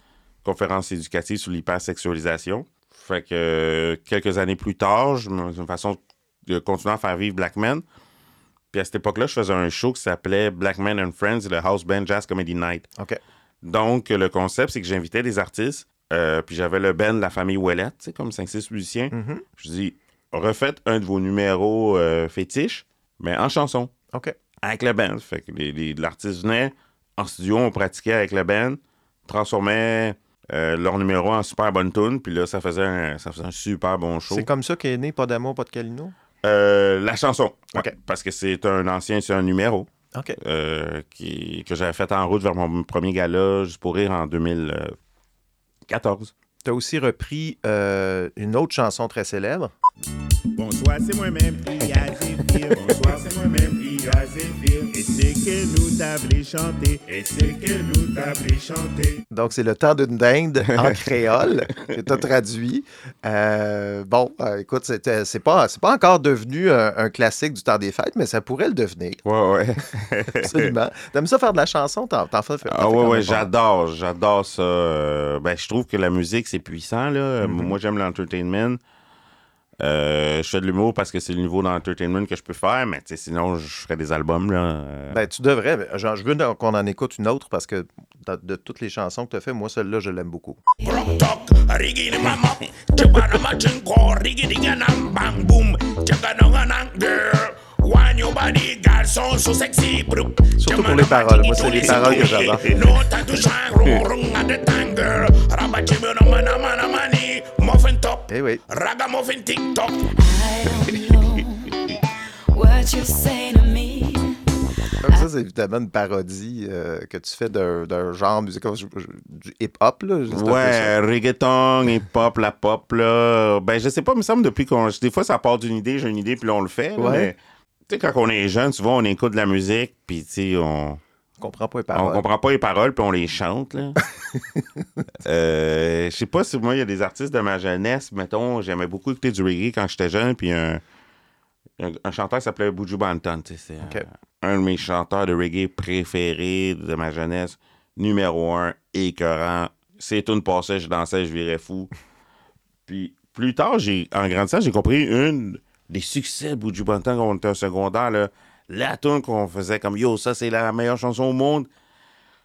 S7: conférence éducative sur l'hypersexualisation. Fait que euh, quelques années plus tard, je une façon de continuer à faire vivre Black Man. Puis à cette époque-là, je faisais un show qui s'appelait Black Man and Friends, le House Band Jazz Comedy Night.
S2: OK.
S7: Donc, le concept, c'est que j'invitais des artistes, euh, puis j'avais le band de la famille Ouellette, tu sais, comme 5-6 musiciens.
S2: Mhm.
S7: Je dis, refaites un de vos numéros euh, fétiches, mais en chanson,
S2: OK.
S7: avec le band. Fait que l'artiste venait en studio, on pratiquait avec le band, transformait euh, leur numéro en super bonne tune, puis là, ça faisait, un, ça faisait un super bon show.
S2: C'est comme ça qu'est né Pas d'amour, pas de calino?
S7: Euh, la chanson, ouais, parce que c'est un ancien, c'est un numéro.
S2: OK.
S7: euh, qui, que j'avais fait en route vers mon premier gala, juste pour rire, en 2014.
S2: T'as aussi repris euh, une autre chanson très célèbre.
S5: Bonsoir, c'est moi-même, Ia Zéphir. Bonsoir, c'est moi-même, Ia Zéphir. Et c'est que nous t'avons chanté. Et c'est que nous t'avons chanté.
S2: Donc, c'est Le temps d'une dinde en créole que tu as traduit. Euh, bon, euh, écoute, c'est pas, c'est pas encore devenu un, un classique du temps des fêtes, mais ça pourrait le devenir.
S7: Ouais, ouais.
S2: Absolument. T'aimes ça faire de la chanson? T'en, fais,
S7: Ah ouais, ouais, j'adore, j'adore ça. Ben, je trouve que la musique, c'est puissant, là.
S2: Mhm.
S7: Moi, j'aime l'entertainment. Euh, je fais de l'humour parce que c'est le niveau d'entertainment que je peux faire, mais sinon, je ferais des albums, là. Euh,
S2: Ben, tu devrais. Genre, je veux qu'on en écoute une autre parce que de, de toutes les chansons que tu as fait, moi, celle-là, je l'aime beaucoup.
S9: Your body, garçon, so sexy.
S2: Surtout pour les paroles. Moi, c'est les paroles que j'adore.
S9: Muffin top,
S2: Eh oui.
S9: ragamuffin TikTok.
S3: What you say to me.
S2: Comme ça, c'est évidemment une parodie euh, que tu fais d'un, genre musical, du hip-hop. Là,
S7: Ouais, reggaeton et pop, la pop, là. Ben, je sais pas, il me semble, depuis qu'on. Des fois, ça part d'une idée, j'ai une idée, puis là, on le fait. là,
S2: Ouais.
S7: mais, tu sais, quand on est jeune, souvent, on écoute de la musique, puis, tu sais, on.
S2: Je comprends pas les
S7: On
S2: paroles.
S7: comprend pas les paroles, puis on les chante, là. Euh, Je sais pas si moi, il y a des artistes de ma jeunesse, mettons, j'aimais beaucoup écouter du reggae quand j'étais jeune, puis un, un, un chanteur qui s'appelait Buju Banton, tu sais, c'est
S2: Ok.
S7: un, un de mes chanteurs de reggae préférés de ma jeunesse, numéro un, écœurant. C'est une passée, je dansais, je virais fou. Puis plus tard, j'ai, en grandissant, j'ai compris une des succès Banton quand on était au secondaire. Là, la tune qu'on faisait comme Yo, ça c'est la meilleure chanson au monde.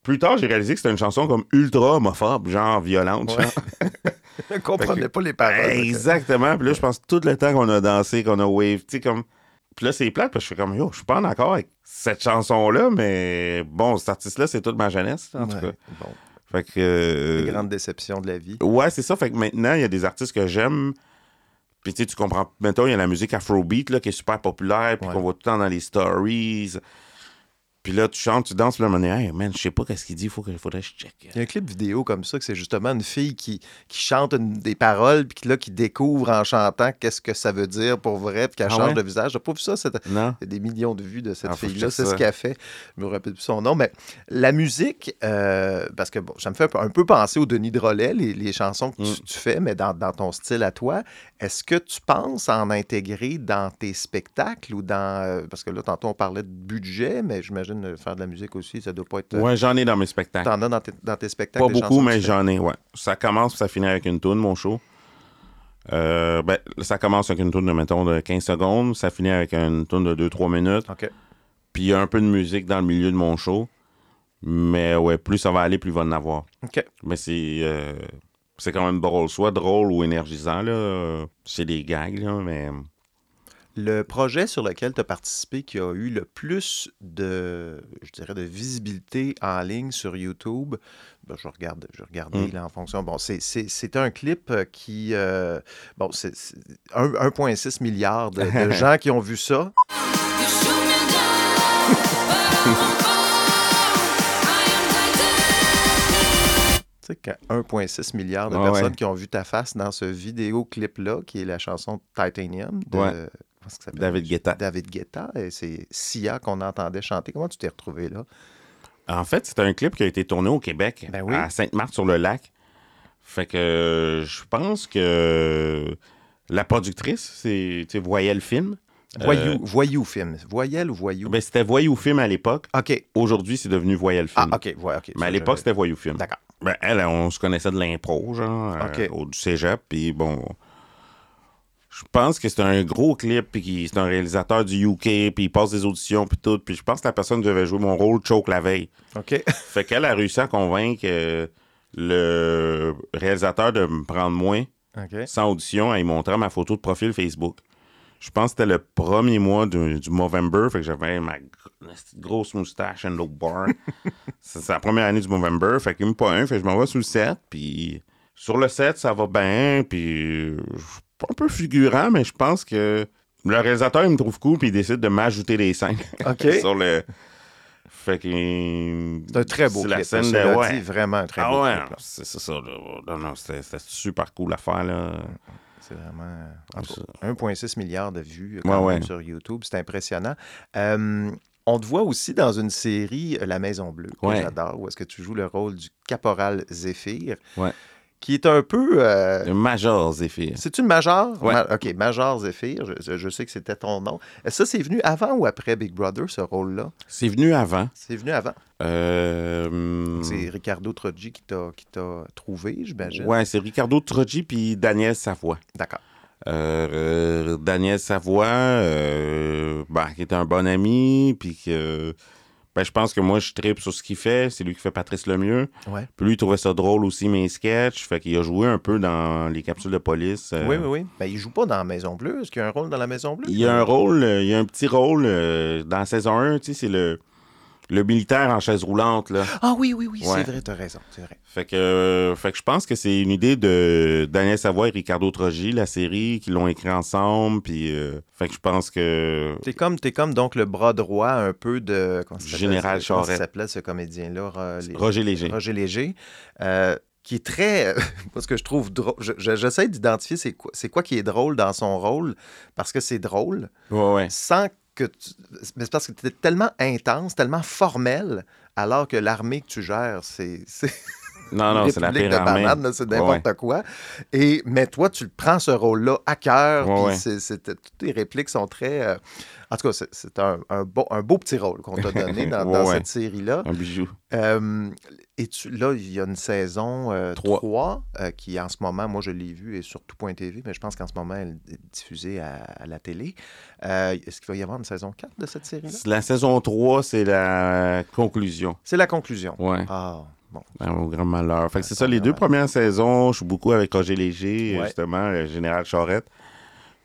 S7: Plus tard, j'ai réalisé que c'était une chanson comme ultra homophobe, genre violente.
S2: Ouais. Je comprenais
S7: que-
S2: pas les paroles.
S7: Exactement. Puis là, je pense tout le temps qu'on a dansé, qu'on a wave, tu sais, comme. Puis là, c'est plate parce que je fais comme, yo, je suis pas en accord avec cette chanson-là, mais bon, cet artiste-là, c'est toute ma jeunesse, en tout cas.
S2: Bon,
S7: Fait que. euh,
S2: les grandes déceptions de la vie.
S7: Ouais, c'est ça. Fait que maintenant, il y a des artistes que j'aime. Puis tu sais, tu comprends. Maintenant, il y a la musique Afrobeat là, qui est super populaire, puis
S2: Ouais.
S7: qu'on voit tout le temps dans les stories. Puis là, tu chantes, tu danses, puis là, moment donné, hey, man, je sais pas qu'est-ce qu'il dit, il faut que, faudrait que je check.
S2: Il y a un clip vidéo comme ça que c'est justement une fille qui, qui chante une- des paroles puis qui, là, qui découvre en chantant qu'est-ce que ça veut dire pour vrai puis qu'elle
S7: Ah
S2: change
S7: ouais?
S2: de visage. J'ai pas vu ça.
S7: Non?
S2: Il y a des millions de vues de cette
S7: Ah,
S2: fille-là. C'est ce qu'elle fait. Je me rappelle plus son nom. Mais la musique, euh, parce que bon, ça me fait un peu, un peu penser au Denis Drolet, les, les chansons que tu,
S7: Mm.
S2: tu fais, mais dans, dans ton style à toi. Est-ce que tu penses en intégrer dans tes spectacles ou dans. euh, parce que là, tantôt, on parlait de budget, mais j'imagine euh, faire de la musique aussi, ça doit pas être.
S7: Ouais, j'en ai dans mes spectacles.
S2: T'en as dans tes, dans tes spectacles.
S7: Pas beaucoup, mais j'en ai, ouais. Ça commence, ça finit avec une toune, mon show. Euh, ben, ça commence avec une toune de, mettons, de 15 secondes. Ça finit avec une toune de 2-3 minutes.
S2: OK.
S7: Puis il y a un peu de musique dans le milieu de mon show. Mais ouais, plus ça va aller, plus il va en avoir.
S2: OK.
S7: Mais c'est euh, c'est quand même drôle. Soit drôle ou énergisant, là. C'est des gags, là, mais...
S2: Le projet sur lequel tu as participé qui a eu le plus de, je dirais, de visibilité en ligne sur YouTube, ben, je regarde, je regardais
S7: Mm.
S2: là, en fonction. Bon, c'est- un clip euh, qui, euh, bon, c'est c'est un- 1,6 milliard de, de gens qui ont vu ça. Tu sais, quand 1,6 milliard de
S7: Ah
S2: personnes
S7: ouais.
S2: qui ont vu ta face dans ce vidéoclip-là, qui est la chanson Titanium de
S7: Ouais.
S2: Comment?
S7: David Guetta.
S2: David Guetta. Et c'est Sia qu'on entendait chanter. Comment tu t'es retrouvé là?
S7: En fait, c'est un clip qui a été tourné au Québec,
S2: Ben oui.
S7: à Sainte-Marthe-sur-le-Lac. Fait que euh, je pense que la productrice, c'est, voyait le film.
S2: Voyou,
S7: Euh,
S2: voyou film. Voyelle ou voyou?
S7: ben, c'était Voyou Film à l'époque.
S2: OK.
S7: Aujourd'hui, c'est devenu Voyelle
S2: Ah,
S7: Film.
S2: OK. Ouais, OK.
S7: Mais à l'époque,
S2: je-
S7: c'était Voyou Film.
S2: D'accord.
S7: Ben, elle, on se connaissait de l'impro, genre, euh,
S2: OK.
S7: au du cégep. Puis bon, je pense que c'est un gros clip, puis c'est un réalisateur du UK, puis il passe des auditions, puis tout. Puis je pense que la personne devait jouer mon rôle choke la veille.
S2: OK.
S7: Fait qu'elle a réussi à convaincre euh, le réalisateur de me prendre moins sans audition en lui montrant ma photo de profil Facebook. Je pense que c'était le premier mois du, du Movember, fait que j'avais ma grosse moustache and low bar. c'est la première année du Movember, fait qu'il me pas un, fait que je m'en vais sur le set, puis sur le set, ça va bien, puis je pas un peu figurant, mais je pense que le réalisateur, il me trouve cool, puis il décide de m'ajouter des scènes
S2: OK.
S7: sur le... Fait que...
S2: C'est un très beau
S7: c'est la
S2: clip.
S7: scène de... Ouais.
S2: dit, vraiment un très
S7: ah
S2: beau
S7: ouais,
S2: clip.
S7: c'est ça. Non, non, c'était super cool à faire, là.
S2: C'est vraiment. en tout
S7: Ça.
S2: cas, 1,6 milliard de vues
S7: Ouais,
S2: quand même
S7: ouais.
S2: sur YouTube. C'est impressionnant. Euh, on te voit aussi dans une série, euh, La Maison Bleue, que
S7: Ouais.
S2: j'adore, où est-ce que tu joues le rôle du caporal Zéphyr,
S7: Ouais.
S2: Qui est un peu. euh,
S7: Major Zéphyr.
S2: C'est-tu Major?
S7: Ouais.
S2: Ma- OK, Major Zéphyr, je, sais que c'était ton nom. Ça, c'est venu avant ou après Big Brother, ce rôle-là?
S7: C'est venu avant.
S2: C'est venu avant.
S7: Euh,
S2: C'est Ricardo Troggi qui t'a qui t'a trouvé, j'imagine.
S7: Ouais, c'est Ricardo Troggi puis Daniel Savoie.
S2: D'accord.
S7: Euh, euh, Daniel Savoie, euh, ben, qui est un bon ami, puis que ben, je pense que moi, je tripe sur ce qu'il fait. C'est lui qui fait Patrice Lemieux.
S2: Ouais.
S7: Puis lui, il trouvait ça drôle aussi, mes sketchs. Fait qu'il a joué un peu dans les capsules de police. euh,
S2: Oui, oui, oui. Ben, il joue pas dans la Maison Bleue. Est-ce qu'il y a un rôle dans la Maison Bleue?
S7: Il y a un rôle, euh, il y a un petit rôle euh, dans la saison 1, tu sais, c'est le, le militaire en chaise roulante, là.
S2: Ah oui, oui, oui,
S7: Ouais.
S2: c'est vrai, t'as raison, c'est vrai.
S7: Fait que, euh, fait que je pense que c'est une idée de Daniel Savoie et Ricardo Troggi, la série, qui l'ont écrit ensemble, puis euh, fait que je pense que...
S2: T'es comme, t'es comme donc le bras droit un peu de...
S7: Général
S2: ça? Comment
S7: Charest.
S2: s'appelait ce comédien-là? Les-
S7: Roger Léger.
S2: Roger Léger. euh, qui est très... Parce que je trouve drôle... je- je- J'essaie d'identifier c'est quoi, quoi qui est drôle dans son rôle, parce que c'est drôle,
S7: Ouais, ouais.
S2: sans tu... Mais c'est parce que t'es tellement intense, tellement formel, alors que l'armée que tu gères, c'est...
S7: Non, non, c'est la pire
S2: de
S7: armée.
S2: c'est n'importe
S7: Ouais.
S2: quoi. Et, mais toi, tu le prends ce rôle-là à cœur.
S7: Ouais,
S2: toutes tes répliques sont très. euh, En tout cas, c'est- un, un beau, un beau petit rôle qu'on t'a donné dans, cette série-là.
S7: Un bijou.
S2: Euh, et tu, là, il y a une saison euh,
S7: Trois.
S2: 3 euh, qui, en ce moment, moi, je l'ai vue et sur tout.tv, mais je pense qu'en ce moment, elle est diffusée à, à la télé. Euh, Est-ce qu'il va y avoir une saison 4 de cette série-là?
S7: La saison 3, c'est la conclusion.
S2: C'est la conclusion.
S7: Ouais.
S2: Ah, bon.
S7: Au grand malheur. Fait que c'est ça, les deux premières saisons, je suis beaucoup avec Roger Léger,
S2: Ouais.
S7: justement, le général Charette.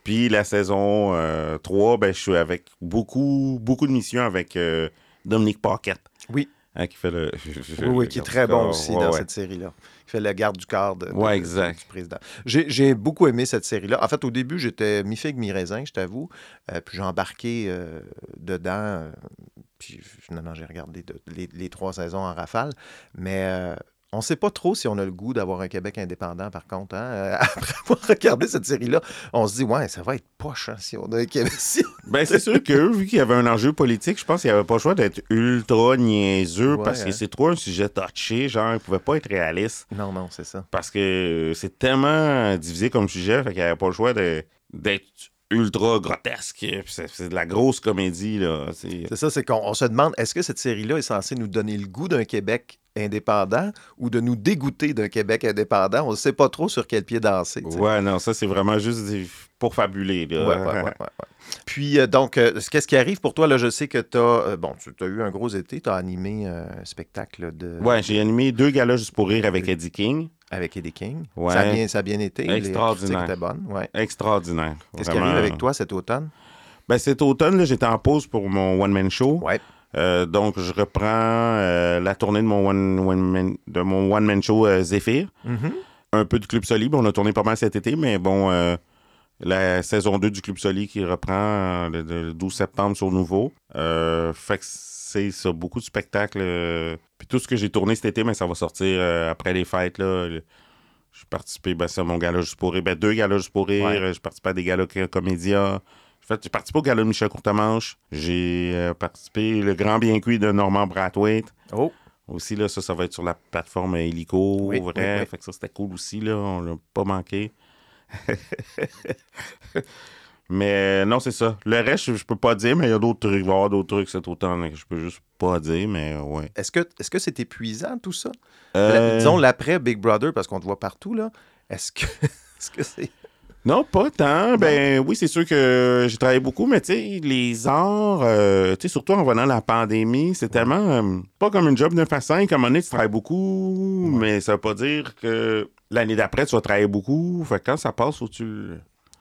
S7: Puis la saison euh, 3, ben, je suis avec beaucoup, beaucoup de missions avec euh, Dominique Paquette.
S2: Oui.
S7: Hein, qui fait le.
S2: Oui, oui, qui est très bon aussi
S7: Ouais,
S2: dans
S7: ouais.
S2: cette série-là. Qui fait le garde du corps de, de-
S7: Ouais,
S2: de-
S7: exact.
S2: du président. J'ai beaucoup aimé cette série-là. En fait, au début, j'étais mi-figue, mi-raisin, je t'avoue. Euh, puis j'ai embarqué euh, dedans. euh, puis finalement, j'ai regardé de- les, les trois saisons en rafale. Mais on ne sait pas trop si on a le goût d'avoir un Québec indépendant, par contre. hein. Euh, Après avoir regardé cette série-là, on se dit, ouais, ça va être poche hein, si on a un Québec. si on-
S7: Ben, c'est sûr que vu qu'il y avait un enjeu politique, je pense qu'il n'y avait pas le choix d'être ultra niaiseux
S2: Ouais,
S7: parce
S2: hein.
S7: que c'est trop un sujet touché. Genre, il ne pouvait pas être réaliste
S2: Non, non, c'est ça.
S7: parce que c'est tellement divisé comme sujet, fait qu'il n'y avait pas le choix d'être ultra grotesque. C'est de la grosse comédie, là. C'est-
S2: ça, c'est qu'on on se demande, est-ce que cette série-là est censée nous donner le goût d'un Québec indépendant ou de nous dégoûter d'un Québec indépendant? On ne sait pas trop sur quel pied danser.
S7: Ouais, non, ça, c'est vraiment juste pour fabuler, là.
S2: Ouais, ouais, ouais. Puis, euh, donc, euh, qu'est-ce qui arrive pour toi? Là, je sais que tu as, bon, tu as eu un gros été, tu as animé euh, un spectacle de,
S7: Ouais, j'ai animé deux galas juste pour rire avec Eddie King.
S2: avec Eddie King.
S7: Ouais.
S2: Ça, a bien, ça a bien été.
S7: Extraordinaire.
S2: Les. Ouais.
S7: Extraordinaire.
S2: Qu'est-ce qui arrive avec toi cet automne?
S7: Ben, cet automne, j'étais en pause pour mon one-man show.
S2: Ouais.
S7: Euh, donc, je reprends euh, la tournée de mon one, one man, de mon one-man show euh, Zéphyr.
S2: Mhm.
S7: Un peu de Club Soli. On a tourné pas mal cet été, mais bon, la saison 2 du Club Soli qui reprend le, le 12 septembre sur Nouveau. Fait que c'est ça, beaucoup de spectacles. puis tout ce que j'ai tourné cet été, mais ça va sortir après les fêtes. Là. Le- J'ai participé ben, c'est mon gala juste pour rire. Ben, deux galas juste pour rire.
S2: Ouais.
S7: J'ai participé à des galas co- comédia. Fait, j'ai participé au gala de Michel Courtemanche. J'ai euh, participé le grand bien cuit de Normand Brathwaite.
S2: Oh,
S7: Aussi, là, ça, ça va être sur la plateforme Helico,
S2: Oui,
S7: vrai.
S2: oui, oui.
S7: Fait que ça, c'était cool aussi, là. On l'a pas manqué. mais euh, non, c'est ça. Le reste, je, peux pas dire, mais il y a d'autres trucs. Il va y avoir d'autres trucs cet automne que je peux juste pas dire, mais euh, ouais.
S2: est-ce que est-ce que c'est épuisant tout ça?
S7: Euh,
S2: La- disons l'après Big Brother, parce qu'on te voit partout, là. Est-ce que est-ce que c'est.
S7: Non, pas tant. Ben oui, c'est sûr que j'ai travaillé beaucoup, mais tu sais, les arts, euh, tu sais, surtout en venant la pandémie, c'est tellement euh, pas comme une job de à 5. À un moment donné, tu travailles beaucoup, mais ça veut pas dire que l'année d'après, tu vas travailler beaucoup. Fait que quand ça passe, faut que tu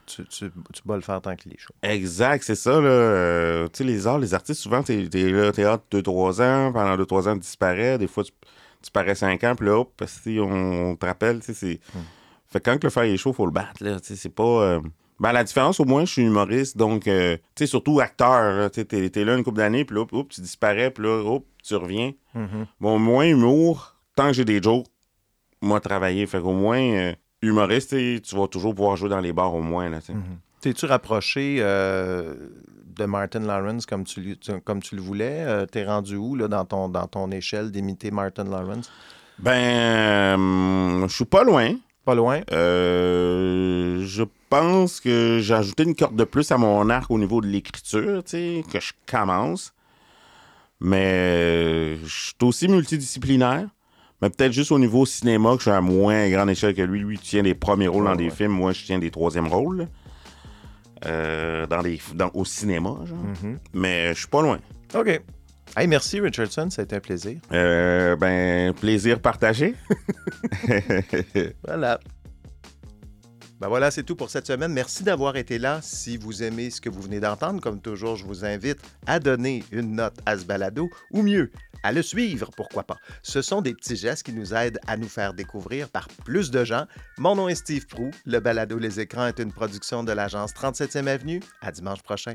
S2: Tu, tu, tu vas le faire tant qu'il est chaud.
S7: Exact, c'est ça, là. Euh, tu sais, les arts, les artistes, souvent, t'es es là au théâtre 2-3 ans, pendant 2-3 ans, tu disparais. Des fois, tu, tu parais 5 ans, puis là, hop, que on, on te rappelle, tu sais, c'est... Fait que quand le fer est chaud, faut le battre, là. C'est pas... euh, Ben, la différence, au moins, je suis humoriste, donc, euh, tu sais, surtout acteur. Tu t'es t'es là une couple d'années, puis là, hop, tu disparais, puis là, hop, tu reviens. Bon, moins humour, tant que j'ai des jokes, moi, travailler. Fait qu'au moins, euh, humoriste, tu vas toujours pouvoir jouer dans les bars, au moins, là, tu sais.
S2: T'es-tu rapproché euh, de Martin Lawrence comme tu, comme tu le voulais? Euh, T'es rendu où là, dans, ton, dans ton échelle d'imiter Martin Lawrence?
S7: Ben, je suis pas loin.
S2: Pas loin?
S7: Euh, je pense que j'ai ajouté une corde de plus à mon arc au niveau de l'écriture, tu sais, que je commence. Mais euh, je suis aussi multidisciplinaire. Mais peut-être juste au niveau cinéma, que je suis à moins grande échelle que lui. Lui, tient des premiers rôles
S2: Ouais,
S7: dans des
S2: ouais.
S7: films. Moi, je tiens des troisièmes rôles. Euh, dans des, dans- au cinéma, genre.
S2: Mhm.
S7: Mais je suis pas loin.
S2: OK. Hey, merci Richardson, ça a été un plaisir.
S7: Euh, ben, plaisir partagé.
S2: Voilà. Ben voilà, c'est tout pour cette semaine. Merci d'avoir été là. Si vous aimez ce que vous venez d'entendre, comme toujours, je vous invite à donner une note à ce balado, ou mieux, à le suivre, pourquoi pas. Ce sont des petits gestes qui nous aident à nous faire découvrir par plus de gens. Mon nom est Steve Prou. Le balado Les Écrans est une production de l'agence 37e Avenue. À dimanche prochain.